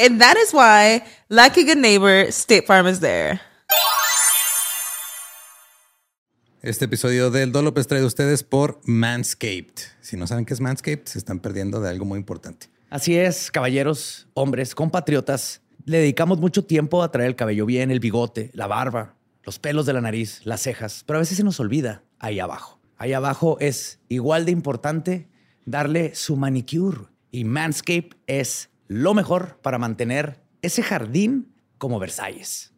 And that is why, like a good neighbor, State Farm is there. Este episodio del Dolop es traído a ustedes por Manscaped. Si no saben qué es Manscaped, se están perdiendo de algo muy importante. Así es, caballeros, hombres, compatriotas. Le dedicamos mucho tiempo a traer el cabello bien, el bigote, la barba, los pelos de la nariz, las cejas, pero a veces se nos olvida ahí abajo. Ahí abajo es igual de importante darle su manicure y Manscaped es lo mejor para mantener ese jardín como Versalles.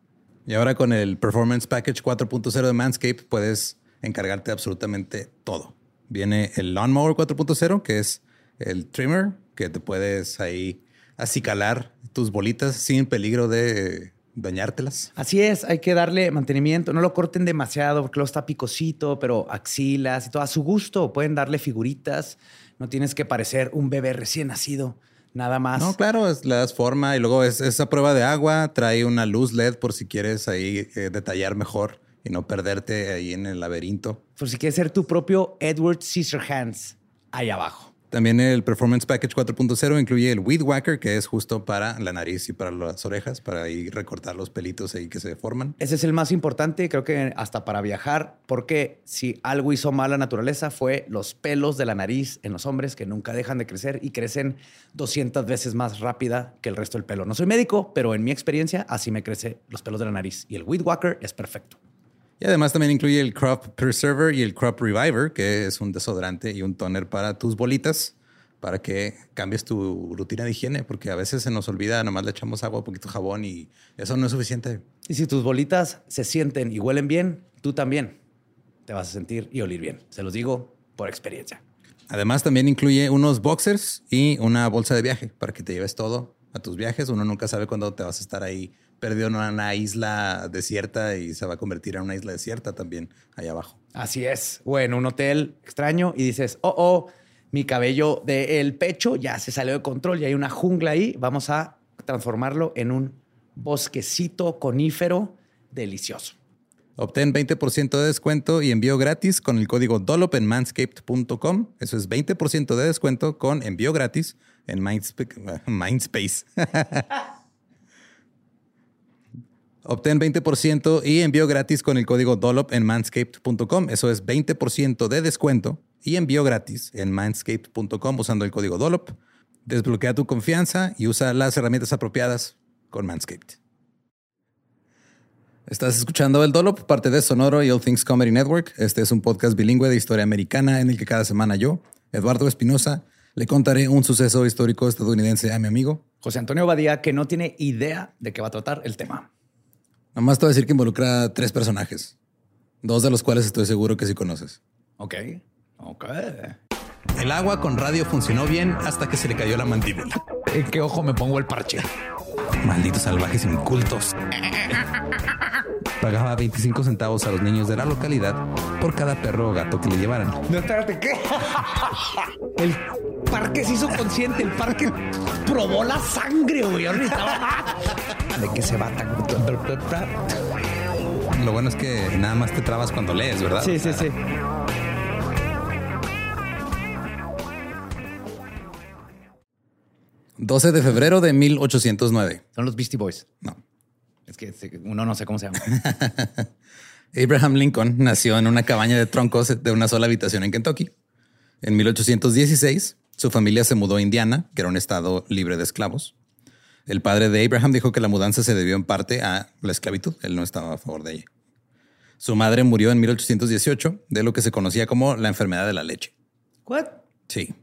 Y ahora con el Performance Package 4.0 de Manscaped puedes encargarte de absolutamente todo. Viene el Lawnmower 4.0, que es el trimmer, que te puedes ahí acicalar tus bolitas sin peligro de dañártelas. Así es, hay que darle mantenimiento. No lo corten demasiado porque luego está picosito, pero axilas y todo a su gusto. Pueden darle figuritas. No tienes que parecer un bebé recién nacido. Nada más. No, claro, es, le das forma y luego es esa prueba de agua. Trae una luz LED por si quieres ahí eh, detallar mejor y no perderte ahí en el laberinto. Por si quieres ser tu propio Edward Scissorhands ahí abajo. También el Performance Package 4.0 incluye el Weed Whacker, que es justo para la nariz y para las orejas, para ahí recortar los pelitos ahí que se forman. Ese es el más importante, creo que hasta para viajar, porque si algo hizo mal la naturaleza fue los pelos de la nariz en los hombres que nunca dejan de crecer y crecen 200 veces más rápida que el resto del pelo. No soy médico, pero en mi experiencia así me crecen los pelos de la nariz y el Weed Whacker es perfecto. Y además también incluye el Crop Preserver y el Crop Reviver, que es un desodorante y un toner para tus bolitas, para que cambies tu rutina de higiene, porque a veces se nos olvida, nomás le echamos agua, un poquito jabón y eso no es suficiente. Y si tus bolitas se sienten y huelen bien, tú también te vas a sentir y oler bien. Se los digo por experiencia. Además también incluye unos boxers y una bolsa de viaje para que te lleves todo a tus viajes. Uno nunca sabe cuándo te vas a estar ahí perdido en una isla desierta y se va a convertir en una isla desierta también ahí abajo. Así es. O en un hotel extraño y dices, oh, oh, mi cabello del pecho ya se salió de control y hay una jungla ahí. Vamos a transformarlo en un bosquecito conífero delicioso. Obtén 20% de descuento y envío gratis con el código DOLOP en manscaped.com. Eso es 20% de descuento con envío gratis en Mindspace. Obtén 20% y envío gratis con el código DOLOP en manscaped.com. Eso es 20% de descuento y envío gratis en manscaped.com usando el código DOLOP. Desbloquea tu confianza y usa las herramientas apropiadas con Manscaped. Estás escuchando El Dolop, parte de Sonoro y All Things Comedy Network. Este es un podcast bilingüe de historia americana en el que cada semana yo, Eduardo Espinosa, le contaré un suceso histórico estadounidense a mi amigo José Antonio Badía, que no tiene idea de qué va a tratar el tema. Nomás te voy a decir que involucra a tres personajes, dos de los cuales estoy seguro que sí conoces. Ok, ok. El agua con radio funcionó bien hasta que se le cayó la mandíbula. ¿En qué ojo me pongo el parche? Malditos salvajes incultos. Pagaba 25 centavos a los niños de la localidad por cada perro o gato que le llevaran. No, espérate, ¿qué? El parque se hizo consciente, el parque probó la sangre, güey. ¿De qué se va tan? Lo bueno es que nada más te trabas cuando lees, ¿verdad? Sí, sí, sí. 12 de febrero de 1809. Son los Beastie Boys. No. Es que uno no sé cómo se llama. Abraham Lincoln nació en una cabaña de troncos de una sola habitación en Kentucky. En 1816, su familia se mudó a Indiana, que era un estado libre de esclavos. El padre de Abraham dijo que la mudanza se debió en parte a la esclavitud. Él no estaba a favor de ella. Su madre murió en 1818 de lo que se conocía como la enfermedad de la leche. ¿What? Sí.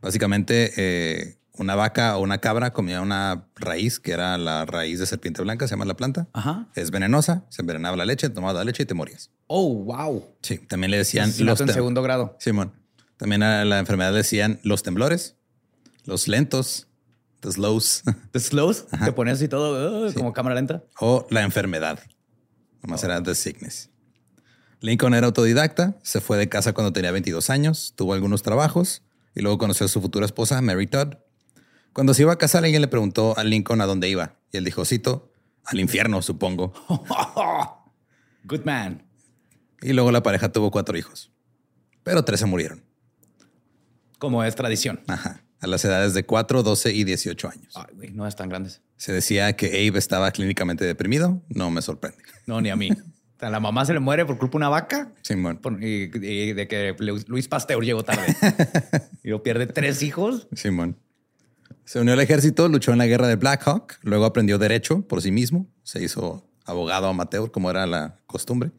Básicamente, eh, una vaca o una cabra comía una raíz que era la raíz de serpiente blanca, se llama la planta. Ajá. Es venenosa, se envenenaba la leche, tomabas la leche y te morías. Oh, wow. Sí, también le decían Asesinato en tem- segundo grado. Simón. También a la enfermedad le decían los temblores, los lentos, the slows The slows, te pones así todo uh, como cámara lenta. o la enfermedad. Nomás era the sickness. Lincoln era autodidacta, se fue de casa cuando tenía 22 años, tuvo algunos trabajos y luego conoció a su futura esposa, Mary Todd. Cuando se iba a casar, alguien le preguntó a Lincoln a dónde iba y él dijo, cito, al infierno, supongo. Good man. Y luego la pareja tuvo cuatro hijos, pero tres se murieron. Como es tradición. Ajá. A las edades de 4, 12 y 18 años. Ay, güey, no es tan grandes. Se decía que Abe estaba clínicamente deprimido. No me sorprende. No, ni a mí. La mamá se le muere por culpa de una vaca Simón. por- y, y de que Lu- Luis Pasteur llegó tarde. y lo pierde tres hijos. Simón. Se unió al ejército, luchó en la guerra de Black Hawk, luego aprendió derecho por sí mismo, se hizo abogado amateur como era la costumbre.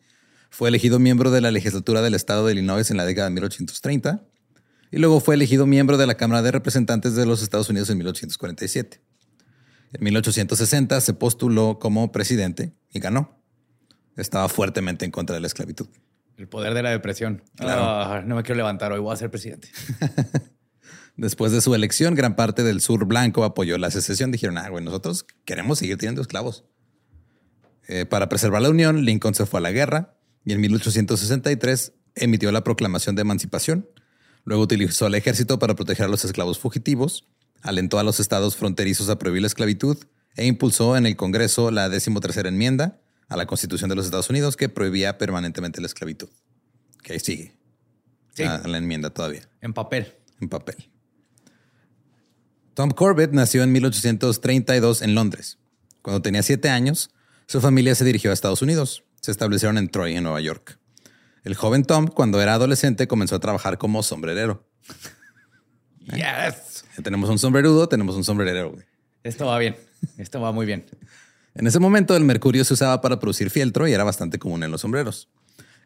Fue elegido miembro de la legislatura del estado de Illinois en la década de 1830 y luego fue elegido miembro de la Cámara de Representantes de los Estados Unidos en 1847. En 1860 se postuló como presidente y ganó. Estaba fuertemente en contra de la esclavitud. El poder de la depresión. Claro. Ah, no me quiero levantar hoy, voy a ser presidente. Después de su elección, gran parte del sur blanco apoyó la secesión. Dijeron, ah, güey, nosotros queremos seguir teniendo esclavos. Eh, para preservar la unión, Lincoln se fue a la guerra y en 1863 emitió la proclamación de emancipación. Luego utilizó el ejército para proteger a los esclavos fugitivos, alentó a los estados fronterizos a prohibir la esclavitud e impulsó en el Congreso la decimotercera enmienda a la Constitución de los Estados Unidos que prohibía permanentemente la esclavitud. Que ahí sigue. Sí. La- la enmienda todavía En papel. en papel. Tom Corbett nació en 1832 en Londres. Cuando tenía siete años, su familia se dirigió a Estados Unidos. Se establecieron en Troy, en Nueva York. El joven Tom, cuando era adolescente, comenzó a trabajar como sombrerero. Yes. Ya tenemos un sombrerudo, tenemos un sombrerero. güey. Esto va bien. Esto va muy bien. En ese momento, el mercurio se usaba para producir fieltro y era bastante común en los sombreros.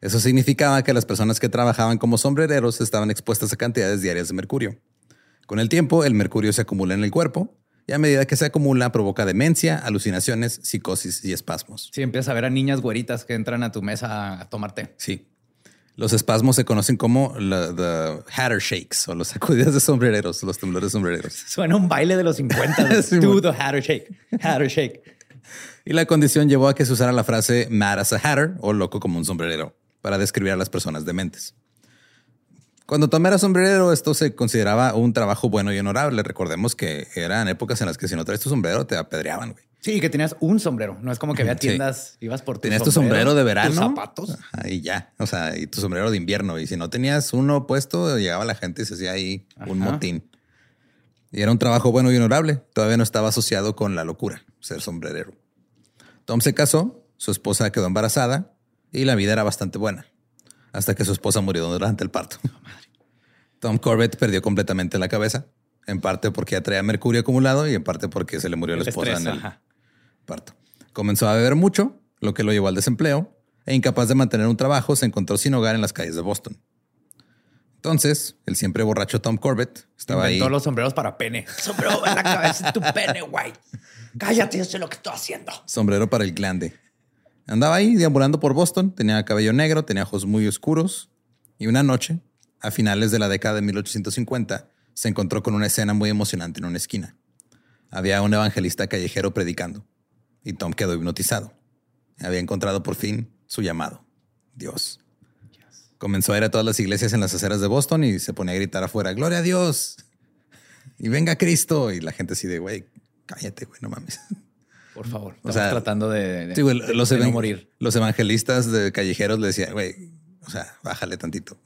Eso significaba que las personas que trabajaban como sombrereros estaban expuestas a cantidades diarias de mercurio. Con el tiempo, el mercurio se acumula en el cuerpo y a medida que se acumula provoca demencia, alucinaciones, psicosis y espasmos. Sí, empiezas a ver a niñas güeritas que entran a tu mesa a tomar té. Sí. Los espasmos se conocen como la- the hatter shakes o los sacudidas de sombrereros, los temblores sombrereros. Suena un baile de los 50. Sí, Do mon. the hatter shake. Hatter shake. Y la condición llevó a que se usara la frase mad as a hatter o loco como un sombrerero para describir a las personas dementes. Cuando Tom era sombrerero, esto se consideraba un trabajo bueno y honorable. Recordemos que eran épocas en las que si no traes tu sombrero te apedreaban, güey. Sí, que tenías un sombrero. No es como que había Sí. tiendas, ibas por tu Tenías tu sombrero de verano. Tus zapatos. Ajá, y ya. O sea, y tu sombrero de invierno. Y si no tenías uno puesto, llegaba la gente y se hacía ahí un motín. Y era un trabajo bueno y honorable. Todavía no estaba asociado con la locura, ser sombrerero. Tom se casó, su esposa quedó embarazada y la vida era bastante buena. Hasta que su esposa murió durante el parto. Tom Corbett perdió completamente la cabeza. En parte porque ya traía mercurio acumulado y en parte porque se le murió El la esposa estrés, en el, ajá. parto. Comenzó a beber mucho, lo que lo llevó al desempleo, e incapaz de mantener un trabajo, se encontró sin hogar en las calles de Boston. Entonces, el siempre borracho Tom Corbett estaba ahí. Inventó los sombreros para pene. Sombrero en la cabeza de tu pene, güey. Cállate, yo sé lo que estoy haciendo. Sombrero para el glande. Andaba ahí deambulando por Boston, tenía cabello negro, tenía ojos muy oscuros, y una noche, a finales de la década de 1850, se encontró con una escena muy emocionante en una esquina. Había un evangelista callejero predicando, y Tom quedó hipnotizado. Había encontrado por fin su llamado, Dios. Comenzó a ir a todas las iglesias en las aceras de Boston y se ponía a gritar afuera, Gloria a Dios. Y venga Cristo. Y la gente así de, güey, cállate, güey, no mames. Por favor. O sea, tratando de, de- Sí, güey, los, de no morir. los evangelistas de callejeros le decían, güey, o sea, bájale tantito.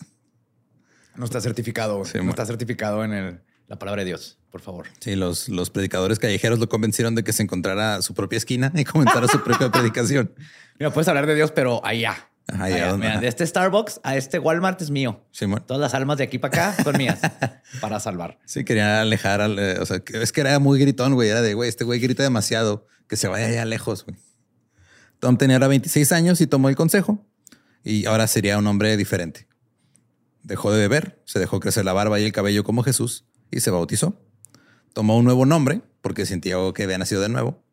No está certificado. Sí, no está certificado en el- La palabra de Dios, por favor. Sí, los, los predicadores callejeros lo convencieron de que se encontrara su propia esquina y comenzara su propia predicación. Mira, puedes hablar de Dios, pero allá. Ajá, Allá. Mira, de este Starbucks a este Walmart es mío. Todas las almas de aquí para acá son mías para salvar. Sí, quería alejar al. eh, o sea, es que era muy gritón, güey. Era de, güey, este güey grita demasiado, que se vaya allá lejos, güey. Tom tenía ahora 26 años y tomó el consejo. Y ahora sería un hombre diferente. Dejó de beber, se dejó crecer la barba y el cabello como Jesús y se bautizó. Tomó un nuevo nombre porque sintió que había nacido de nuevo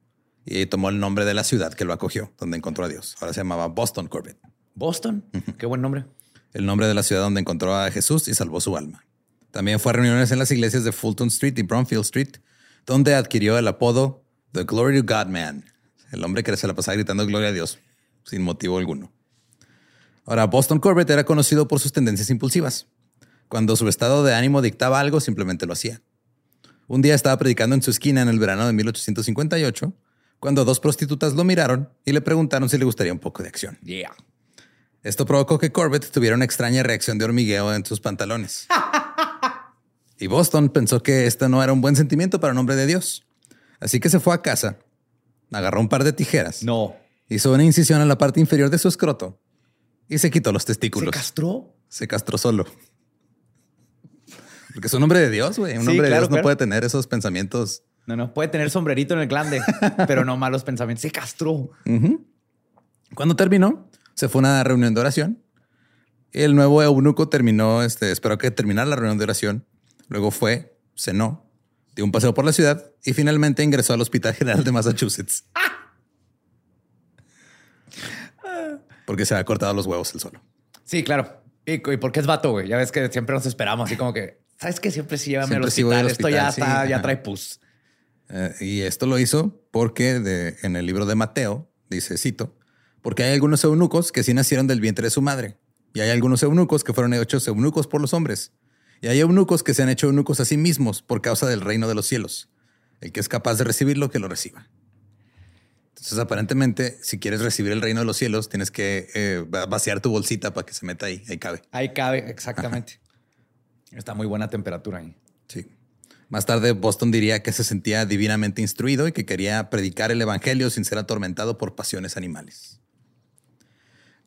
y tomó el nombre de la ciudad que lo acogió, donde encontró a Dios. Ahora se llamaba Boston Corbett. Boston, qué buen nombre. el nombre de la ciudad donde encontró a Jesús y salvó su alma. También fue a reuniones en las iglesias de Fulton Street y Bromfield Street, donde adquirió el apodo The Glory to God Man, el hombre que se la pasaba gritando gloria a Dios sin motivo alguno. Ahora, Boston Corbett era conocido por sus tendencias impulsivas. Cuando su estado de ánimo dictaba algo, simplemente lo hacía. Un día estaba predicando en su esquina en el verano de 1858, cuando dos prostitutas lo miraron y le preguntaron si le gustaría un poco de acción. Yeah. Esto provocó que Corbett tuviera una extraña reacción de hormigueo en sus pantalones. y Boston pensó que este no era un buen sentimiento para un hombre de Dios. Así que se fue a casa, agarró un par de tijeras, No. hizo una incisión en la parte inferior de su escroto y se quitó los ¿Se testículos. castró? Se castró solo. Porque es un hombre de Dios, güey. Un Sí, hombre de Dios no claro. puede tener esos pensamientos. No, no. Puede tener sombrerito en el glande, pero no malos pensamientos. Se castró. Cuando terminó, se fue a una reunión de oración. El nuevo eunuco terminó, este, esperó que terminara la reunión de oración. Luego fue, cenó, dio un paseo por la ciudad y finalmente ingresó al Hospital General de Massachusetts. Porque se había cortado los huevos el solo. Sí, claro. ¿Y, y por qué es vato, güey? Ya ves que siempre nos esperamos así como que, ¿sabes qué? Siempre sí llévame al hospital. al Esto ya hospital, está, ya trae pus. Eh, y esto lo hizo porque de- en el libro de Mateo dice, cito, porque hay algunos eunucos que sí nacieron del vientre de su madre, y hay algunos eunucos que fueron hechos eunucos por los hombres, y hay eunucos que se han hecho eunucos a sí mismos por causa del reino de los cielos. El que es capaz de recibirlo, que lo reciba. Entonces, aparentemente, si quieres recibir el reino de los cielos, tienes que eh, va- vaciar tu bolsita para que se meta ahí, ahí cabe. Ahí cabe, exactamente. Está muy buena temperatura ahí. Sí. Más tarde, Boston diría que se sentía divinamente instruido y que quería predicar el evangelio sin ser atormentado por pasiones animales.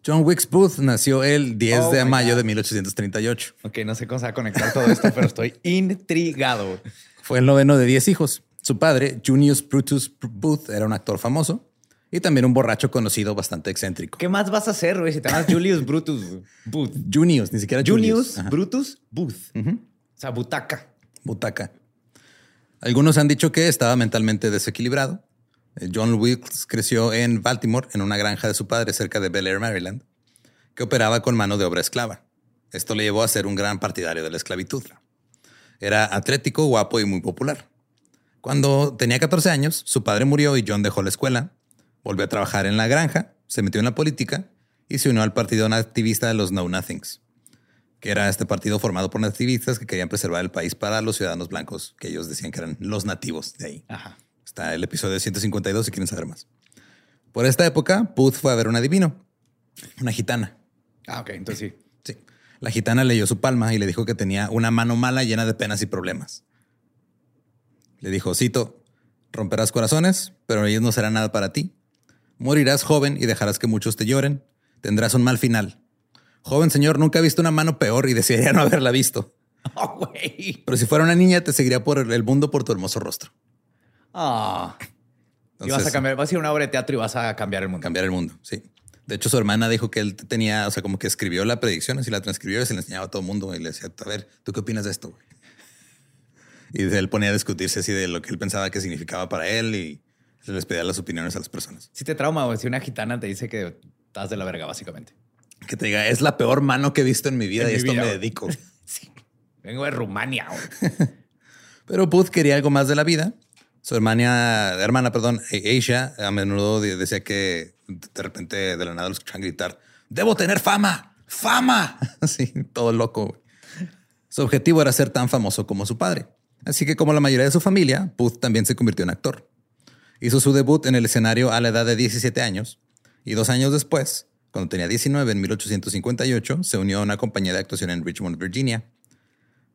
John Wilkes Booth nació el 10 Oh de my mayo God. de 1838. Ok, no sé cómo se va a conectar todo esto, pero estoy intrigado. Fue el noveno de 10 hijos. Su padre, Junius Brutus Booth, era un actor famoso y también un borracho conocido bastante excéntrico. ¿Qué más vas a hacer, güey? Si te llamas Julius Brutus. Booth. Junius, ni siquiera Junius Julius. Brutus Booth. O sea, butaca. butaca. Algunos han dicho que estaba mentalmente desequilibrado. Eh, John Wilkes creció en Baltimore, en una granja de su padre cerca de Bel Air, Maryland, que operaba con mano de obra esclava. Esto le llevó a ser un gran partidario de la esclavitud. Era atlético, guapo y muy popular. Cuando tenía 14 años, su padre murió y John dejó la escuela, volvió a trabajar en la granja, se metió en la política y se unió al partido activista de los Know Nothings que era este partido formado por nativistas que querían preservar el país para los ciudadanos blancos, que ellos decían que eran los nativos de ahí. Ajá. Está el episodio 152 si quieren saber más. Por esta época, Booth fue a ver un adivino, una gitana. Ah, ok, entonces sí. Sí. La gitana leyó su palma y le dijo que tenía una mano mala llena de penas y problemas. Le dijo, cito, romperás corazones, pero ellos no serán nada para ti. Morirás joven y dejarás que muchos te lloren. Tendrás un mal final. Joven señor, nunca he visto una mano peor y desearía no haberla visto. Oh. Pero si fuera una niña, te seguiría por el mundo por tu hermoso rostro. Ah. y vas a cambiar, vas a ir a una obra de teatro y vas a cambiar el mundo. Cambiar el mundo, sí. De hecho, su hermana dijo que él tenía, o sea, como que escribió la predicción, así la transcribió y se la enseñaba a todo el mundo y le decía, a ver, ¿tú qué opinas de esto? güey?" Y él ponía a discutirse así de lo que él pensaba que significaba para él y les pedía las opiniones a las personas. Si te trauma, güey, si una gitana te dice que estás de la verga, básicamente. Que te diga, es la peor mano que he visto en mi vida En y mi esto vida, me dedico. Sí. Vengo de Rumania. Pero Booth quería algo más de la vida. Su hermana, hermana, perdón, Aisha, a menudo de- decía que de repente de la nada lo escuchaban gritar, debo tener fama, fama. Así, todo loco. Su objetivo era ser tan famoso como su padre. Así que como la mayoría de su familia, Booth también se convirtió en actor. Hizo su debut en el escenario a la edad de 17 años y dos años después, cuando tenía 19 en 1858, se unió a una compañía de actuación en Richmond, Virginia.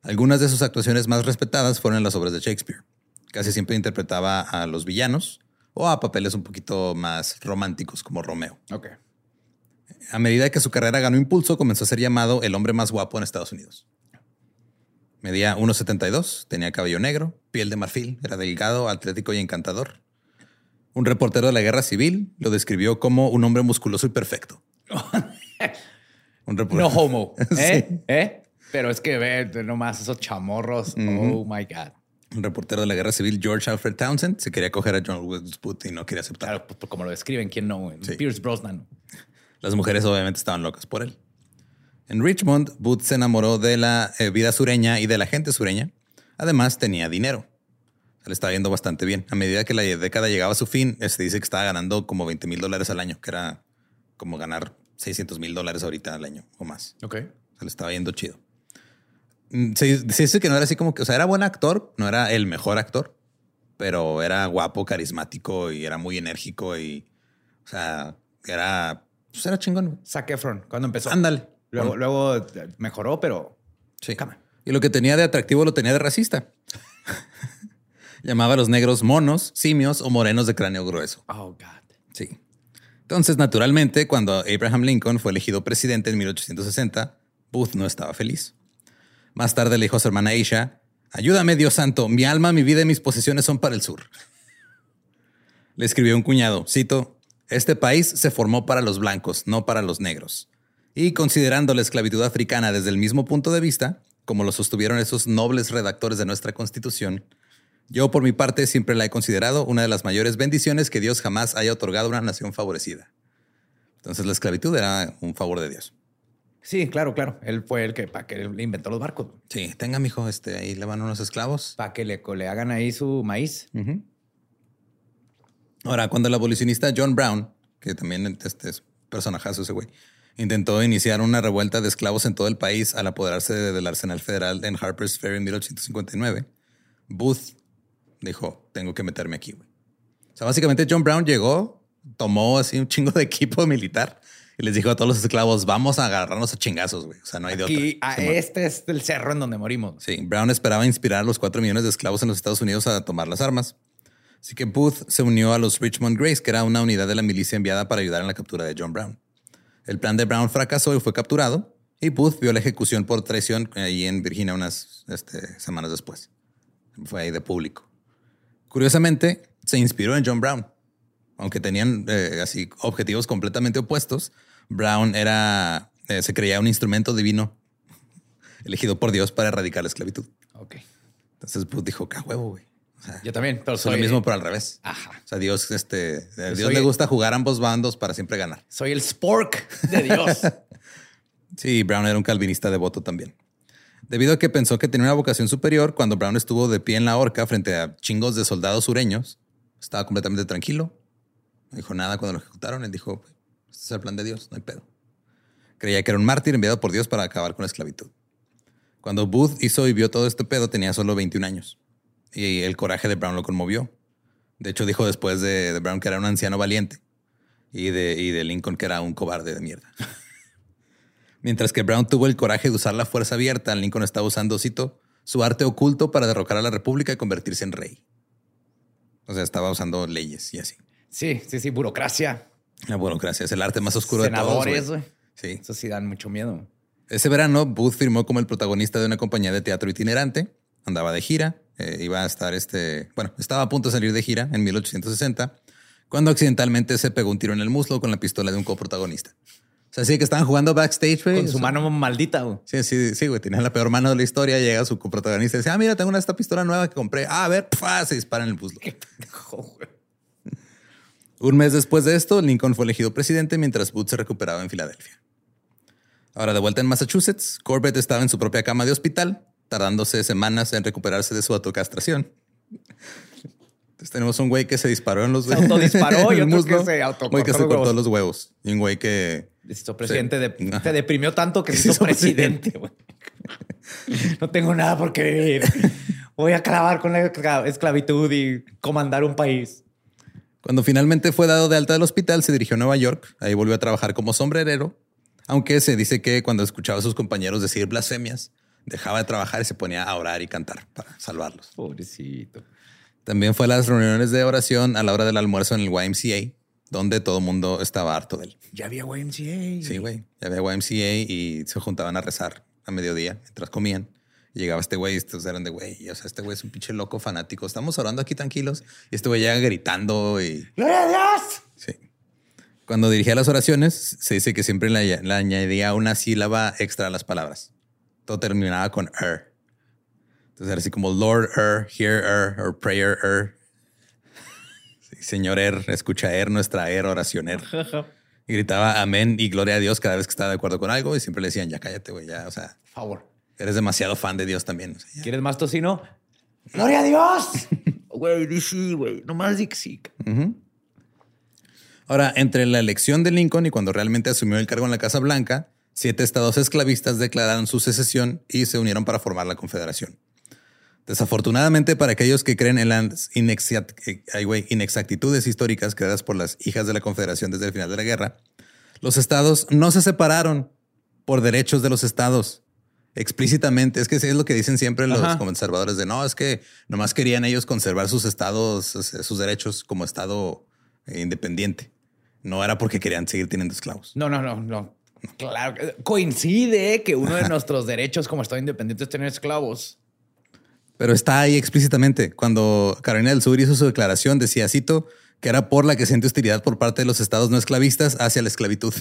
Algunas de sus actuaciones más respetadas fueron en las obras de Shakespeare. Casi siempre interpretaba a los villanos o a papeles un poquito más románticos como Romeo. A medida que su carrera ganó impulso, comenzó a ser llamado el hombre más guapo en Estados Unidos. Medía 1,72, tenía cabello negro, piel de marfil, era delgado, atlético y encantador. Un reportero de la guerra civil lo describió como un hombre musculoso y perfecto. un no homo. ¿Eh? ¿Eh? Pero es que ve nomás esos chamorros. Oh my God. Un reportero de la guerra civil, George Alfred Townsend, se quería coger a John Wilkes Booth y no quería aceptar. Claro, pues, como lo describen, ¿quién no? Pierce Brosnan. Las mujeres obviamente estaban locas por él. En Richmond, Booth se enamoró de la eh, vida sureña y de la gente sureña. Además, tenía dinero. Se le estaba yendo bastante bien. A medida que la década llegaba a su fin, se este, dice que estaba ganando como 20 mil dólares al año, que era como ganar 600 mil dólares ahorita al año o más. Ok. Se le estaba yendo chido. Mm, se, dice que no era así como que, o sea, era buen actor, no era el mejor actor, pero era guapo, carismático y era muy enérgico y, o sea, era, pues era chingón. Zac Efron, cuando empezó. Ándale. Luego, luego mejoró, pero. Sí. Y lo que tenía de atractivo lo tenía de racista. Llamaba a los negros monos, simios o morenos de cráneo grueso. Oh, God. Sí. Entonces, naturalmente, cuando Abraham Lincoln fue elegido presidente en 1860, Booth no estaba feliz. Más tarde le dijo a su hermana Aisha, ayúdame Dios santo, mi alma, mi vida y mis posesiones son para el sur. Le escribió un cuñado, cito, este país se formó para los blancos, no para los negros. Y considerando la esclavitud africana desde el mismo punto de vista, como lo sostuvieron esos nobles redactores de nuestra constitución, yo por mi parte siempre la he considerado una de las mayores bendiciones que Dios jamás haya otorgado a una nación favorecida. Entonces la esclavitud era un favor de Dios. Sí, claro, claro. Él fue el que para que le inventó los barcos. Sí, tenga, mijo, este, ahí le van unos esclavos. Para que le, le, hagan ahí su maíz. Ahora, cuando el abolicionista John Brown, que también este es personajazo ese güey, Intentó iniciar una revuelta de esclavos en todo el país al apoderarse del arsenal federal en Harper's Ferry en 1859. Booth dijo, tengo que meterme aquí. O sea, básicamente John Brown llegó, tomó así un chingo de equipo militar y les dijo a todos los esclavos, vamos a agarrarnos a chingazos, güey. O sea, no hay de otra. A este es el cerro en donde morimos. Sí, Brown esperaba inspirar a los cuatro millones de esclavos en los Estados Unidos a tomar las armas. Así que Booth se unió a los Richmond Grays, que era una unidad de la milicia enviada para ayudar en la captura de John Brown. El plan de Brown fracasó y fue capturado. Y Booth vio la ejecución por traición ahí en Virginia unas este, semanas después. Fue ahí de público. Curiosamente, se inspiró en John Brown. Aunque tenían eh, así objetivos completamente opuestos, Brown era, eh, se creía un instrumento divino elegido por Dios para erradicar la esclavitud. Ok. Entonces Booth dijo, qué huevo, güey. Yo también, pero soy lo mismo, pero al revés. Ajá. O sea, Dios, este, a Dios le gusta jugar ambos bandos para siempre ganar. Soy el spork de Dios. sí, Brown era un calvinista devoto también. Debido a que pensó que tenía una vocación superior, cuando Brown estuvo de pie en la horca frente a chingos de soldados sureños, estaba completamente tranquilo. No dijo nada cuando lo ejecutaron. Él dijo, este es el plan de Dios, no hay pedo. Creía que era un mártir enviado por Dios para acabar con la esclavitud. Cuando Booth hizo y vio todo este pedo, tenía solo 21 años y el coraje de Brown lo conmovió. De hecho, dijo después de, Brown que era un anciano valiente y de, y de Lincoln que era un cobarde de mierda. Mientras que Brown tuvo el coraje de usar la fuerza abierta, Lincoln estaba usando, cito, su arte oculto para derrocar a la República y convertirse en rey. O sea, estaba usando leyes y así. Sí, sí, sí, burocracia. La burocracia es el arte más oscuro de todos. Senadores, güey. Sí. Eso sí dan mucho miedo. Ese verano, Booth firmó como el protagonista de una compañía de teatro itinerante, andaba de gira eh, iba a estar este, bueno, estaba a punto de salir de gira en 1860, cuando accidentalmente se pegó un tiro en el muslo con la pistola de un coprotagonista. O sea, sí que estaban jugando backstage, güey. Con su mano maldita, güey. Sí, sí, sí, güey. Tenía la peor mano de la historia. Llega su coprotagonista y dice, ah, mira, tengo una, esta pistola nueva que compré. Ah, a ver, se dispara en el muslo. un mes después de esto, Lincoln fue elegido presidente mientras Booth se recuperaba en Filadelfia. Ahora, de vuelta en Massachusetts, Corbett estaba en su propia cama de hospital tardándose semanas en recuperarse de su autocastración. Entonces tenemos un güey que se disparó en los Se autodisparó y otro que se autocortó. Güey que se cortó los huevos. Y un güey que. Se presidente. De, se deprimió tanto que se hizo, presidente. no tengo nada por qué vivir. Voy a clavar con la esclavitud y comandar un país. Cuando finalmente fue dado de alta del hospital, se dirigió a Nueva York. Ahí volvió a trabajar como sombrerero. Aunque se dice que cuando escuchaba a sus compañeros decir blasfemias, dejaba de trabajar y se ponía a orar y cantar para salvarlos. Pobrecito. También fue a las reuniones de oración a la hora del almuerzo en el YMCA, donde todo el mundo estaba harto de él. Ya había YMCA. Sí, güey. Ya había YMCA y se juntaban a rezar a mediodía mientras comían. Y llegaba este güey y estos eran de güey. O sea, este güey es un pinche loco fanático. Estamos orando aquí tranquilos y este güey llega gritando y. ¡Gloria a Dios! Sí. Cuando dirigía las oraciones, se dice que siempre le, le añadía una sílaba extra a las palabras. Todo terminaba con er. Entonces era así como Lord er, hear er, or prayer er. Sí, Señor er, escucha er, nuestra er, oración er. Y gritaba amén y gloria a Dios cada vez que estaba de acuerdo con algo y siempre le decían, ya cállate, güey, ya, o sea, Por favor. eres demasiado fan de Dios también. o sea, ya. ¿Quieres más tocino? ¡Gloria a Dios! Güey, di sí, güey. Nomás di. Ahora, entre la elección de Lincoln y cuando realmente asumió el cargo en la Casa Blanca, siete estados esclavistas declararon su secesión y se unieron para formar la Confederación. Desafortunadamente para aquellos que creen en las eh, inexactitudes históricas creadas por las hijas de la Confederación desde el final de la guerra, los estados no se separaron por derechos de los estados. Explícitamente, es que es lo que dicen siempre los Ajá. conservadores de no, es que nomás querían ellos conservar sus estados, sus derechos como estado eh, independiente. No era porque querían seguir teniendo esclavos. No, no, no, no. Claro. Coincide que uno de nuestros derechos como Estado independiente es tener esclavos. Pero está ahí explícitamente. Cuando Carolina del Sur hizo su declaración, decía, cito, que era por la que siente hostilidad por parte de los estados no esclavistas hacia la esclavitud.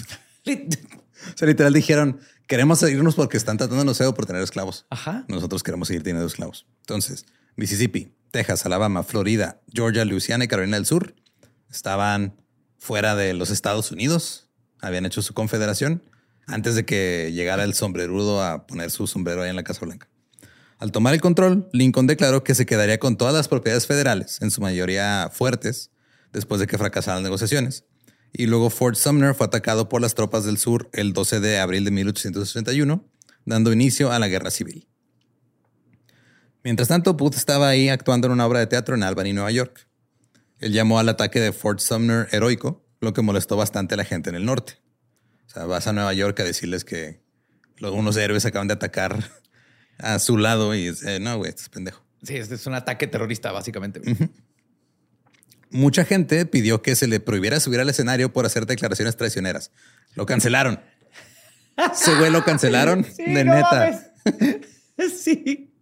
O sea, literal dijeron, queremos irnos porque están tratando no sé por tener esclavos. Ajá. Nosotros queremos seguir teniendo esclavos. Entonces, Mississippi, Texas, Alabama, Florida, Georgia, Louisiana y Carolina del Sur estaban fuera de los Estados Unidos. Habían hecho su confederación antes de que llegara el sombrerudo a poner su sombrero ahí en la Casa Blanca. Al tomar el control, Lincoln declaró que se quedaría con todas las propiedades federales, en su mayoría fuertes, después de que fracasaran las negociaciones. Y luego Fort Sumner fue atacado por las tropas del sur el 12 de abril de 1861, dando inicio a la guerra civil. Mientras tanto, Booth estaba ahí actuando en una obra de teatro en Albany, Nueva York. Él llamó al ataque de Fort Sumner heroico, lo que molestó bastante a la gente en el norte. O sea, vas a Nueva York a decirles que los, unos héroes acaban de atacar a su lado y es, eh, no, güey, estás pendejo. Sí, este es un ataque terrorista, básicamente. Mucha gente pidió que se le prohibiera subir al escenario por hacer declaraciones traicioneras. Lo cancelaron. Ese güey lo cancelaron de neta. sí.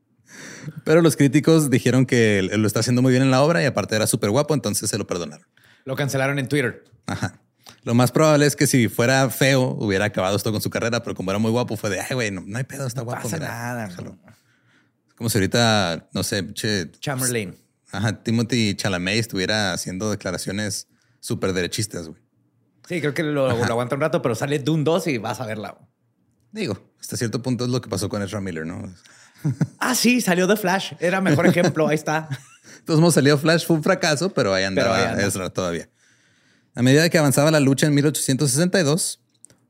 Pero los críticos dijeron que lo está haciendo muy bien en la obra y aparte era súper guapo, entonces se lo perdonaron. Lo cancelaron en Twitter. Ajá. Lo más probable es que si fuera feo, hubiera acabado esto con su carrera, pero como era muy guapo, fue de, ay, güey, no, no hay pedo, está guapo. pasa mira, nada. déjalo". Como si ahorita, no sé, che, Chamberlain. ajá, Timothy Chalamet estuviera haciendo declaraciones súper derechistas, güey. Sí, creo que lo, lo aguanta un rato, pero sale Dune 2 y vas a verla. Digo, hasta cierto punto es lo que pasó con Ezra Miller, ¿no? Ah, sí, salió de Flash. Era mejor ejemplo. Ahí está. Entonces, hemos salido Flash, fue un fracaso, pero ahí andaba ahí anda. Ezra todavía. A medida que avanzaba la lucha en 1862,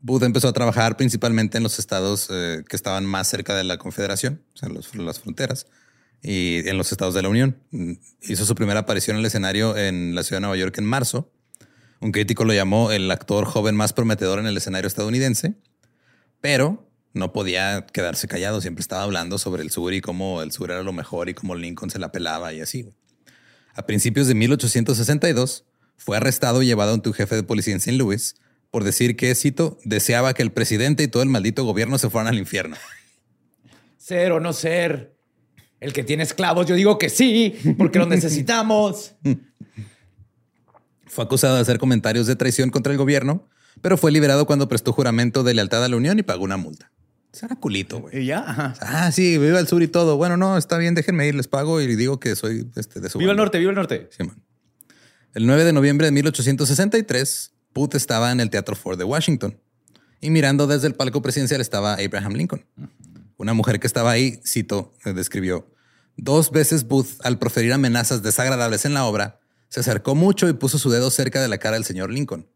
Booth empezó a trabajar principalmente en los estados eh, que estaban más cerca de la Confederación, o sea, los- las fronteras, y en los estados de la Unión. Mm, Hizo su primera aparición en el escenario en la ciudad de Nueva York en marzo. Un crítico lo llamó el actor joven más prometedor en el escenario estadounidense, pero no podía quedarse callado. Siempre estaba hablando sobre el sur y cómo el sur era lo mejor y cómo Lincoln se la pelaba y así. A principios de 1862, fue arrestado y llevado ante un jefe de policía en St. Louis por decir que, cito, deseaba que el presidente y todo el maldito gobierno se fueran al infierno. Ser o no ser. El que tiene esclavos, yo digo que sí, porque los necesitamos. Fue acusado de hacer comentarios de traición contra el gobierno, pero fue liberado cuando prestó juramento de lealtad a la Unión y pagó una multa. Será culito, güey. Ya. ajá. Ah, sí, viva el sur y todo. Bueno, no, está bien, déjenme ir, les pago y digo que soy este, de su Viva el norte, viva el norte. Sí, man. El 9 de noviembre de 1863, Booth estaba en el Teatro Ford de Washington y mirando desde el palco presidencial estaba Abraham Lincoln. Una mujer que estaba ahí, cito, eh, describió, dos veces Booth, al proferir amenazas desagradables en la obra, se acercó mucho y puso su dedo cerca de la cara del señor Lincoln.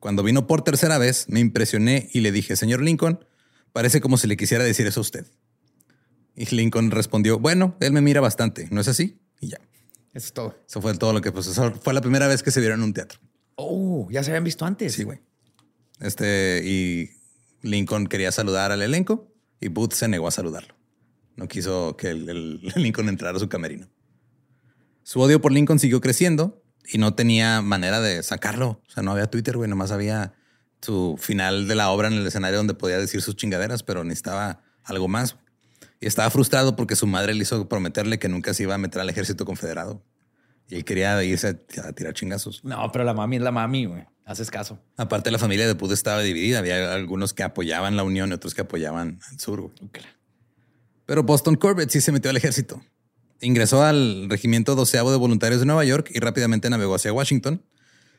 Cuando vino por tercera vez, me impresioné y le dije, señor Lincoln, parece como si le quisiera decir eso a usted. Y Lincoln respondió, bueno, él me mira bastante, ¿no es así? Y ya. Eso es todo. Eso fue todo lo que pues eso fue la primera vez que se vieron en un teatro. Oh, ya se habían visto antes. Sí, güey. Este y Lincoln quería saludar al elenco y Booth se negó a saludarlo. No quiso que el, el Lincoln entrara a su camerino. Su odio por Lincoln siguió creciendo y no tenía manera de sacarlo. O sea, no había Twitter, güey. Nomás había su final de la obra en el escenario donde podía decir sus chingaderas, pero necesitaba algo más. Y estaba frustrado porque su madre le hizo prometerle que nunca se iba a meter al ejército confederado. Y él quería irse a tirar chingazos. No, pero la mami es la mami, güey. Haces caso. Aparte, la familia de Pud estaba dividida. Había algunos que apoyaban la Unión y otros que apoyaban al sur. Güey. Pero Boston Corbett sí se metió al ejército. Ingresó al regimiento doceavo de voluntarios de Nueva York y rápidamente navegó hacia Washington.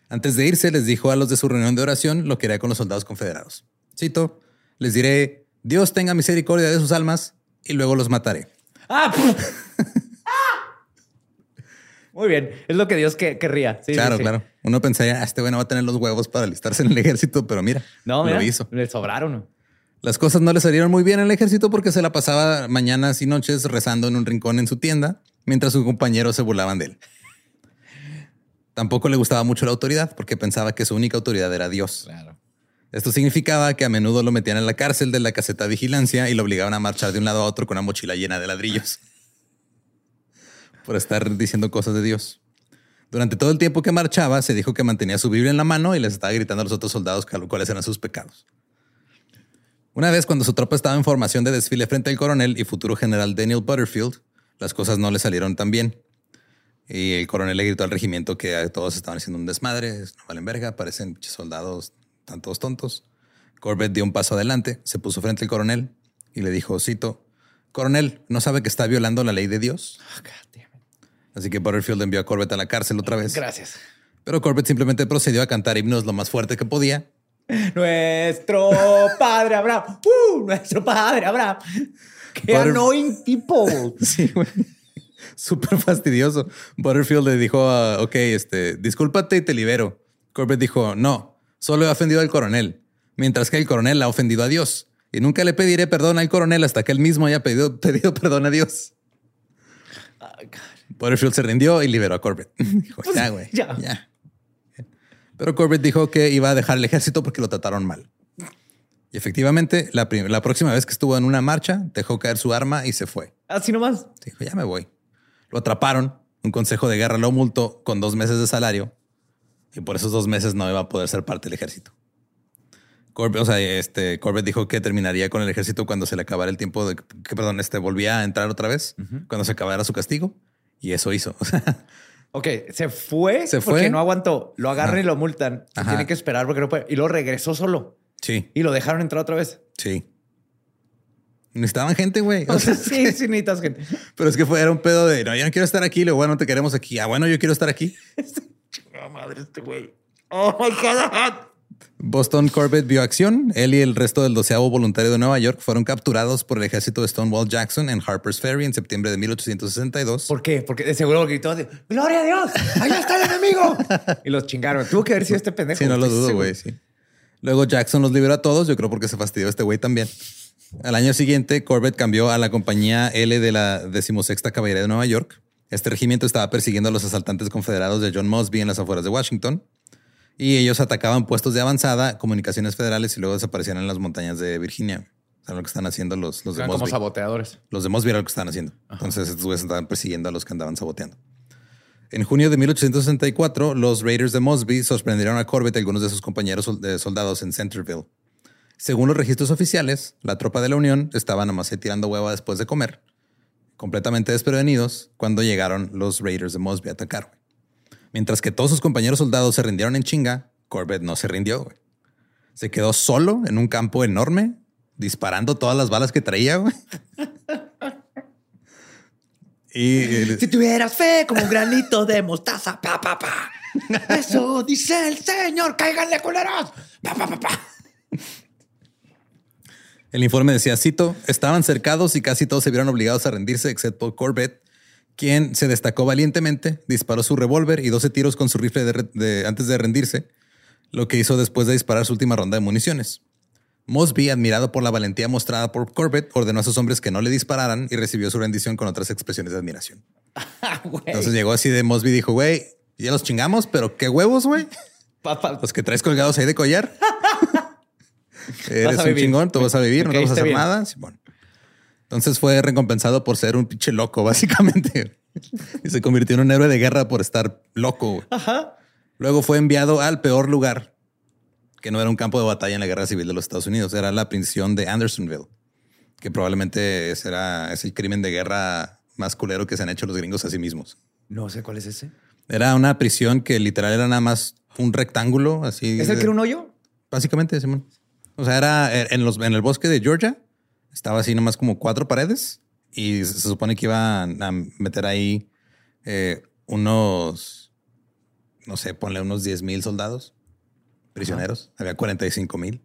Antes de irse, les dijo a los de su reunión de oración lo que haría con los soldados confederados. Cito, les diré, Dios tenga misericordia de sus almas y luego los mataré. Ah, Muy bien, es lo que Dios querría. claro, claro. Uno pensaría, ah, este güey no va a tener los huevos para alistarse en el ejército, pero mira, no, lo hizo. Le sobraron. Las cosas no le salieron muy bien en el ejército porque se la pasaba mañanas y noches rezando en un rincón en su tienda, mientras sus compañeros se burlaban de él. Tampoco le gustaba mucho la autoridad porque pensaba que su única autoridad era Dios. Claro. Esto significaba que a menudo lo metían en la cárcel de la caseta de vigilancia y lo obligaban a marchar de un lado a otro con una mochila llena de ladrillos por estar diciendo cosas de Dios. Durante todo el tiempo que marchaba, se dijo que mantenía su Biblia en la mano y les estaba gritando a los otros soldados cuáles eran sus pecados. Una vez cuando su tropa estaba en formación de desfile frente al coronel y futuro general Daniel Butterfield, las cosas no le salieron tan bien. Y el coronel le gritó al regimiento que todos estaban haciendo un desmadre, no valen verga, parecen soldados tantos tontos. Corbett dio un paso adelante, se puso frente al coronel y le dijo, cito, coronel, ¿no sabe que está violando la ley de Dios? Oh, Así que Butterfield envió a Corbett a la cárcel otra vez. Gracias. Pero Corbett simplemente procedió a cantar himnos lo más fuerte que podía. Nuestro padre Abraham. Uh, nuestro padre Abraham. Qué annoying people. sí, güey. Súper fastidioso. Butterfield le dijo, ok, este, discúlpate y te libero. Corbett dijo, no, solo he ofendido al coronel, mientras que el coronel ha ofendido a Dios. Y nunca le pediré perdón al coronel hasta que él mismo haya pedido, pedido perdón a Dios. Butterfield se rindió y liberó a Corbett. dijo, pues, ya, güey. Ya. Pero Corbett dijo que iba a dejar el ejército porque lo trataron mal. Y efectivamente, la, la, próxima vez que estuvo en una marcha, dejó caer su arma y se fue. Así nomás. Dijo, ya me voy. Lo atraparon. Un consejo de guerra lo multó con dos meses de salario y por esos dos meses no iba a poder ser parte del ejército. Corbett, o sea, este, Corbett dijo que terminaría con el ejército cuando se le acabara el tiempo de que, perdón, este volvía a entrar otra vez, cuando se acabara su castigo. Y eso hizo. ok, se fue se porque no aguantó. Lo agarran y lo multan. Tiene que esperar porque no puede. Y luego regresó solo. Sí. Y lo dejaron entrar otra vez. Sí. Necesitaban gente, güey. sí, sí, necesitas gente. Pero es que fue, era un pedo de, no, yo no quiero estar aquí. Luego, bueno, no te queremos aquí. Ah, bueno, yo quiero estar aquí. Madre este güey. Oh my God. Boston Corbett vio acción. Él y el resto del doceavo voluntario de Nueva York fueron capturados por el ejército de Stonewall Jackson en Harper's Ferry en septiembre de 1862. ¿Por qué? Porque de seguro gritó de ¡Gloria a Dios! ¡Allá está el enemigo! y los chingaron. Tuvo que haber sido este pendejo. Sí, no lo dudo, güey. Sí. Luego Jackson los liberó a todos. Yo creo porque se fastidió este güey también. Al año siguiente, Corbett cambió a la compañía L de la decimosexta caballería de Nueva York. Este regimiento estaba persiguiendo a los asaltantes confederados de John Mosby en las afueras de Washington y ellos atacaban puestos de avanzada, comunicaciones federales y luego desaparecían en las montañas de Virginia. O sea, lo que están haciendo los, los de Mosby. Como saboteadores. Los de Mosby era lo que están haciendo. Entonces, estos güeyes estaban persiguiendo a los que andaban saboteando. En junio de 1864, los Raiders de Mosby sorprendieron a Corbett y algunos de sus compañeros soldados en Centerville. Según los registros oficiales, la tropa de la Unión estaba nomás tirando hueva después de comer, completamente desprevenidos, cuando llegaron los Raiders de Mosby a atacar. Mientras que todos sus compañeros soldados se rindieron en chinga, Corbett no se rindió. Se quedó solo en un campo enorme, disparando todas las balas que traía. Y si tuvieras fe como un granito de mostaza, pa, pa, pa. Eso dice el señor, cáiganle culeros. Pa, pa, pa, pa. El informe decía, cito, estaban cercados y casi todos se vieron obligados a rendirse, excepto Corbett, quien se destacó valientemente, disparó su revólver y 12 tiros con su rifle antes de rendirse, lo que hizo después de disparar su última ronda de municiones. Mosby, admirado por la valentía mostrada por Corbett, ordenó a sus hombres que no le dispararan y recibió su rendición con otras expresiones de admiración. Entonces llegó así de Mosby y dijo, güey, ya los chingamos, pero qué huevos, güey. Los que traes colgados ahí de collar. Eres un chingón, tú vas a vivir, no te vas a hacer nada. Entonces fue recompensado por ser un pinche loco, básicamente. y se convirtió en un héroe de guerra por estar loco. Ajá. Luego fue enviado al peor lugar, que no era un campo de batalla en la guerra civil de los Estados Unidos, era la prisión de Andersonville, que probablemente será, es el crimen de guerra más culero que se han hecho los gringos a sí mismos. No sé cuál es ese. Era una prisión que literal era nada más un rectángulo así. ¿Es el de- que era un hoyo? Básicamente, Simón. O sea, era en, los, en el bosque de Georgia. Estaba así nomás como cuatro paredes y se, se supone que iban a meter ahí eh, unos, no sé, ponle unos 10 mil soldados prisioneros. Había 45 mil.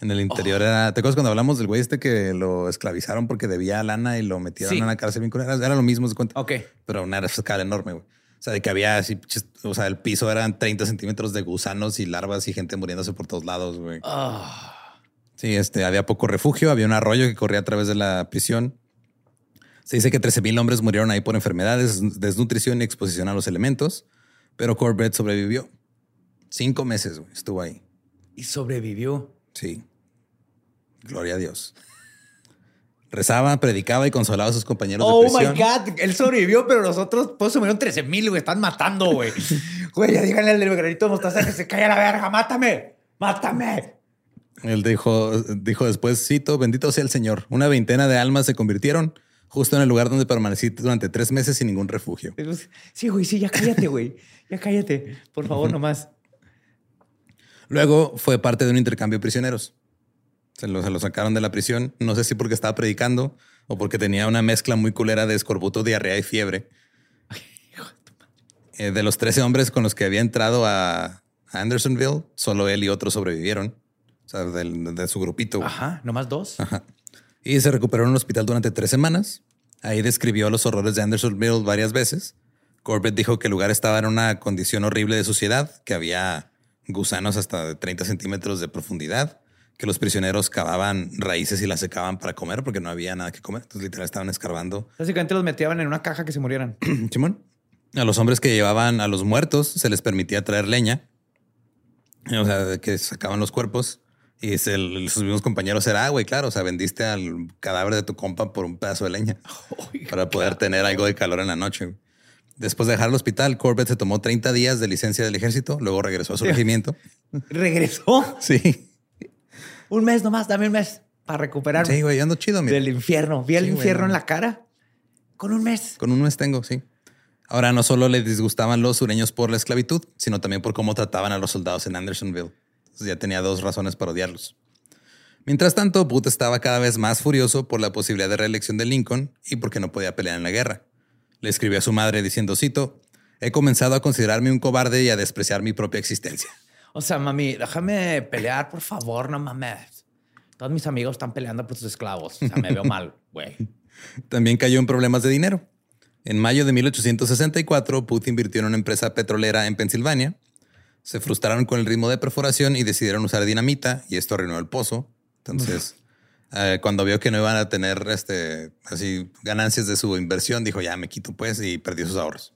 En el interior era, ¿te acuerdas cuando hablamos del güey este que lo esclavizaron porque debía lana y lo metieron Sí. en una cárcel bien culera? Era lo mismo, se cuenta Ok. pero una escala enorme, güey. O sea, de que había así, o sea, el piso eran 30 centímetros de gusanos y larvas y gente muriéndose por todos lados, güey. Ah. Sí, este, había poco refugio, había un arroyo que corría a través de la prisión. Se dice que 13 mil hombres murieron ahí por enfermedades, desnutrición y exposición a los elementos, pero Corbett sobrevivió. Cinco meses güey, estuvo ahí. Y sobrevivió. Sí. Gloria a Dios. Rezaba, predicaba y consolaba a sus compañeros Oh de my prisión. God. Él sobrevivió, pero nosotros pues murieron 13 mil, güey. Están matando, güey. Güey, ya díganle al del granito de mostaza que se calle a la verga. Mátame. Mátame. Él dijo, dijo después, cito, bendito sea el Señor. Una veintena de almas se convirtieron justo en el lugar donde permanecí durante tres meses sin ningún refugio. Sí, güey, sí, ya cállate, güey. Ya cállate. Por favor, nomás. Luego fue parte de un intercambio de prisioneros. Se lo, se lo sacaron de la prisión. No sé si porque estaba predicando o porque tenía una mezcla muy culera de escorbuto, diarrea y fiebre. Eh, de los 13 hombres con los que había entrado a, Andersonville, solo él y otros sobrevivieron. O sea, de su grupito. Ajá, nomás dos. Ajá. Y se recuperó en un hospital durante tres semanas. Ahí describió los horrores de Andersonville varias veces. Corbett dijo que el lugar estaba en una condición horrible de suciedad, que había gusanos hasta de 30 centímetros de profundidad, que los prisioneros cavaban raíces y las secaban para comer porque no había nada que comer. Entonces, literal, estaban escarbando. Básicamente los metían en una caja que se murieran. Simón. A los hombres que llevaban a los muertos se les permitía traer leña. O sea, que sacaban los cuerpos y se- sus mismos compañeros era, ah, güey, claro, o sea, vendiste al cadáver de tu compa por un pedazo de leña para poder tener algo de calor en la noche. Después de dejar el hospital, Corbett se tomó 30 días de licencia del ejército, luego regresó a su regimiento. Regresó. Sí. Un mes nomás, dame un mes para recuperarme Sí, güey, ando chido, mira. del infierno. Vi el Sí, infierno no. en la cara con un mes. Con un mes tengo, sí. Ahora no solo le disgustaban los sureños por la esclavitud, sino también por cómo trataban a los soldados en Andersonville. Entonces ya tenía dos razones para odiarlos. Mientras tanto, Booth estaba cada vez más furioso por la posibilidad de reelección de Lincoln y porque no podía pelear en la guerra. Le escribió a su madre diciendo, cito, he comenzado a considerarme un cobarde y a despreciar mi propia existencia. O sea, mami, déjame pelear, por favor, no mames. Todos mis amigos están peleando por sus esclavos. O sea, me veo mal, güey. También cayó en problemas de dinero. En mayo de 1864, Booth invirtió en una empresa petrolera en Pensilvania. Se frustraron con el ritmo de perforación y decidieron usar dinamita y esto arruinó el pozo. Entonces, eh, cuando vio que no iban a tener este, así ganancias de su inversión, dijo ya me quito pues y perdió sus ahorros.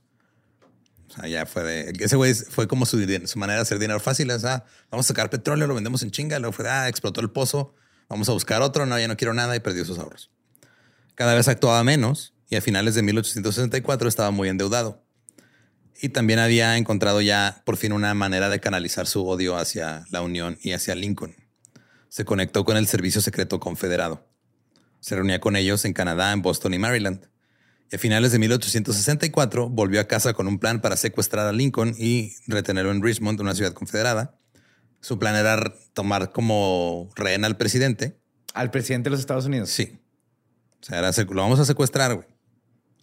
Fue ese güey fue como su, su manera de hacer dinero fácil. O sea, vamos a sacar petróleo, lo vendemos en chinga. Luego fue, ah, explotó el pozo. Vamos a buscar otro. No, ya no quiero nada y perdió sus ahorros. Cada vez actuaba menos y a finales de 1864 estaba muy endeudado. Y también había encontrado ya por fin una manera de canalizar su odio hacia la Unión y hacia Lincoln. Se conectó con el Servicio Secreto Confederado. Se reunía con ellos en Canadá, en Boston y Maryland. A finales de 1864 volvió a casa con un plan para secuestrar a Lincoln y retenerlo en Richmond, una ciudad confederada. Su plan era tomar como rehén al presidente Al presidente de los Estados Unidos. Sí. O sea, era lo vamos a secuestrar, güey.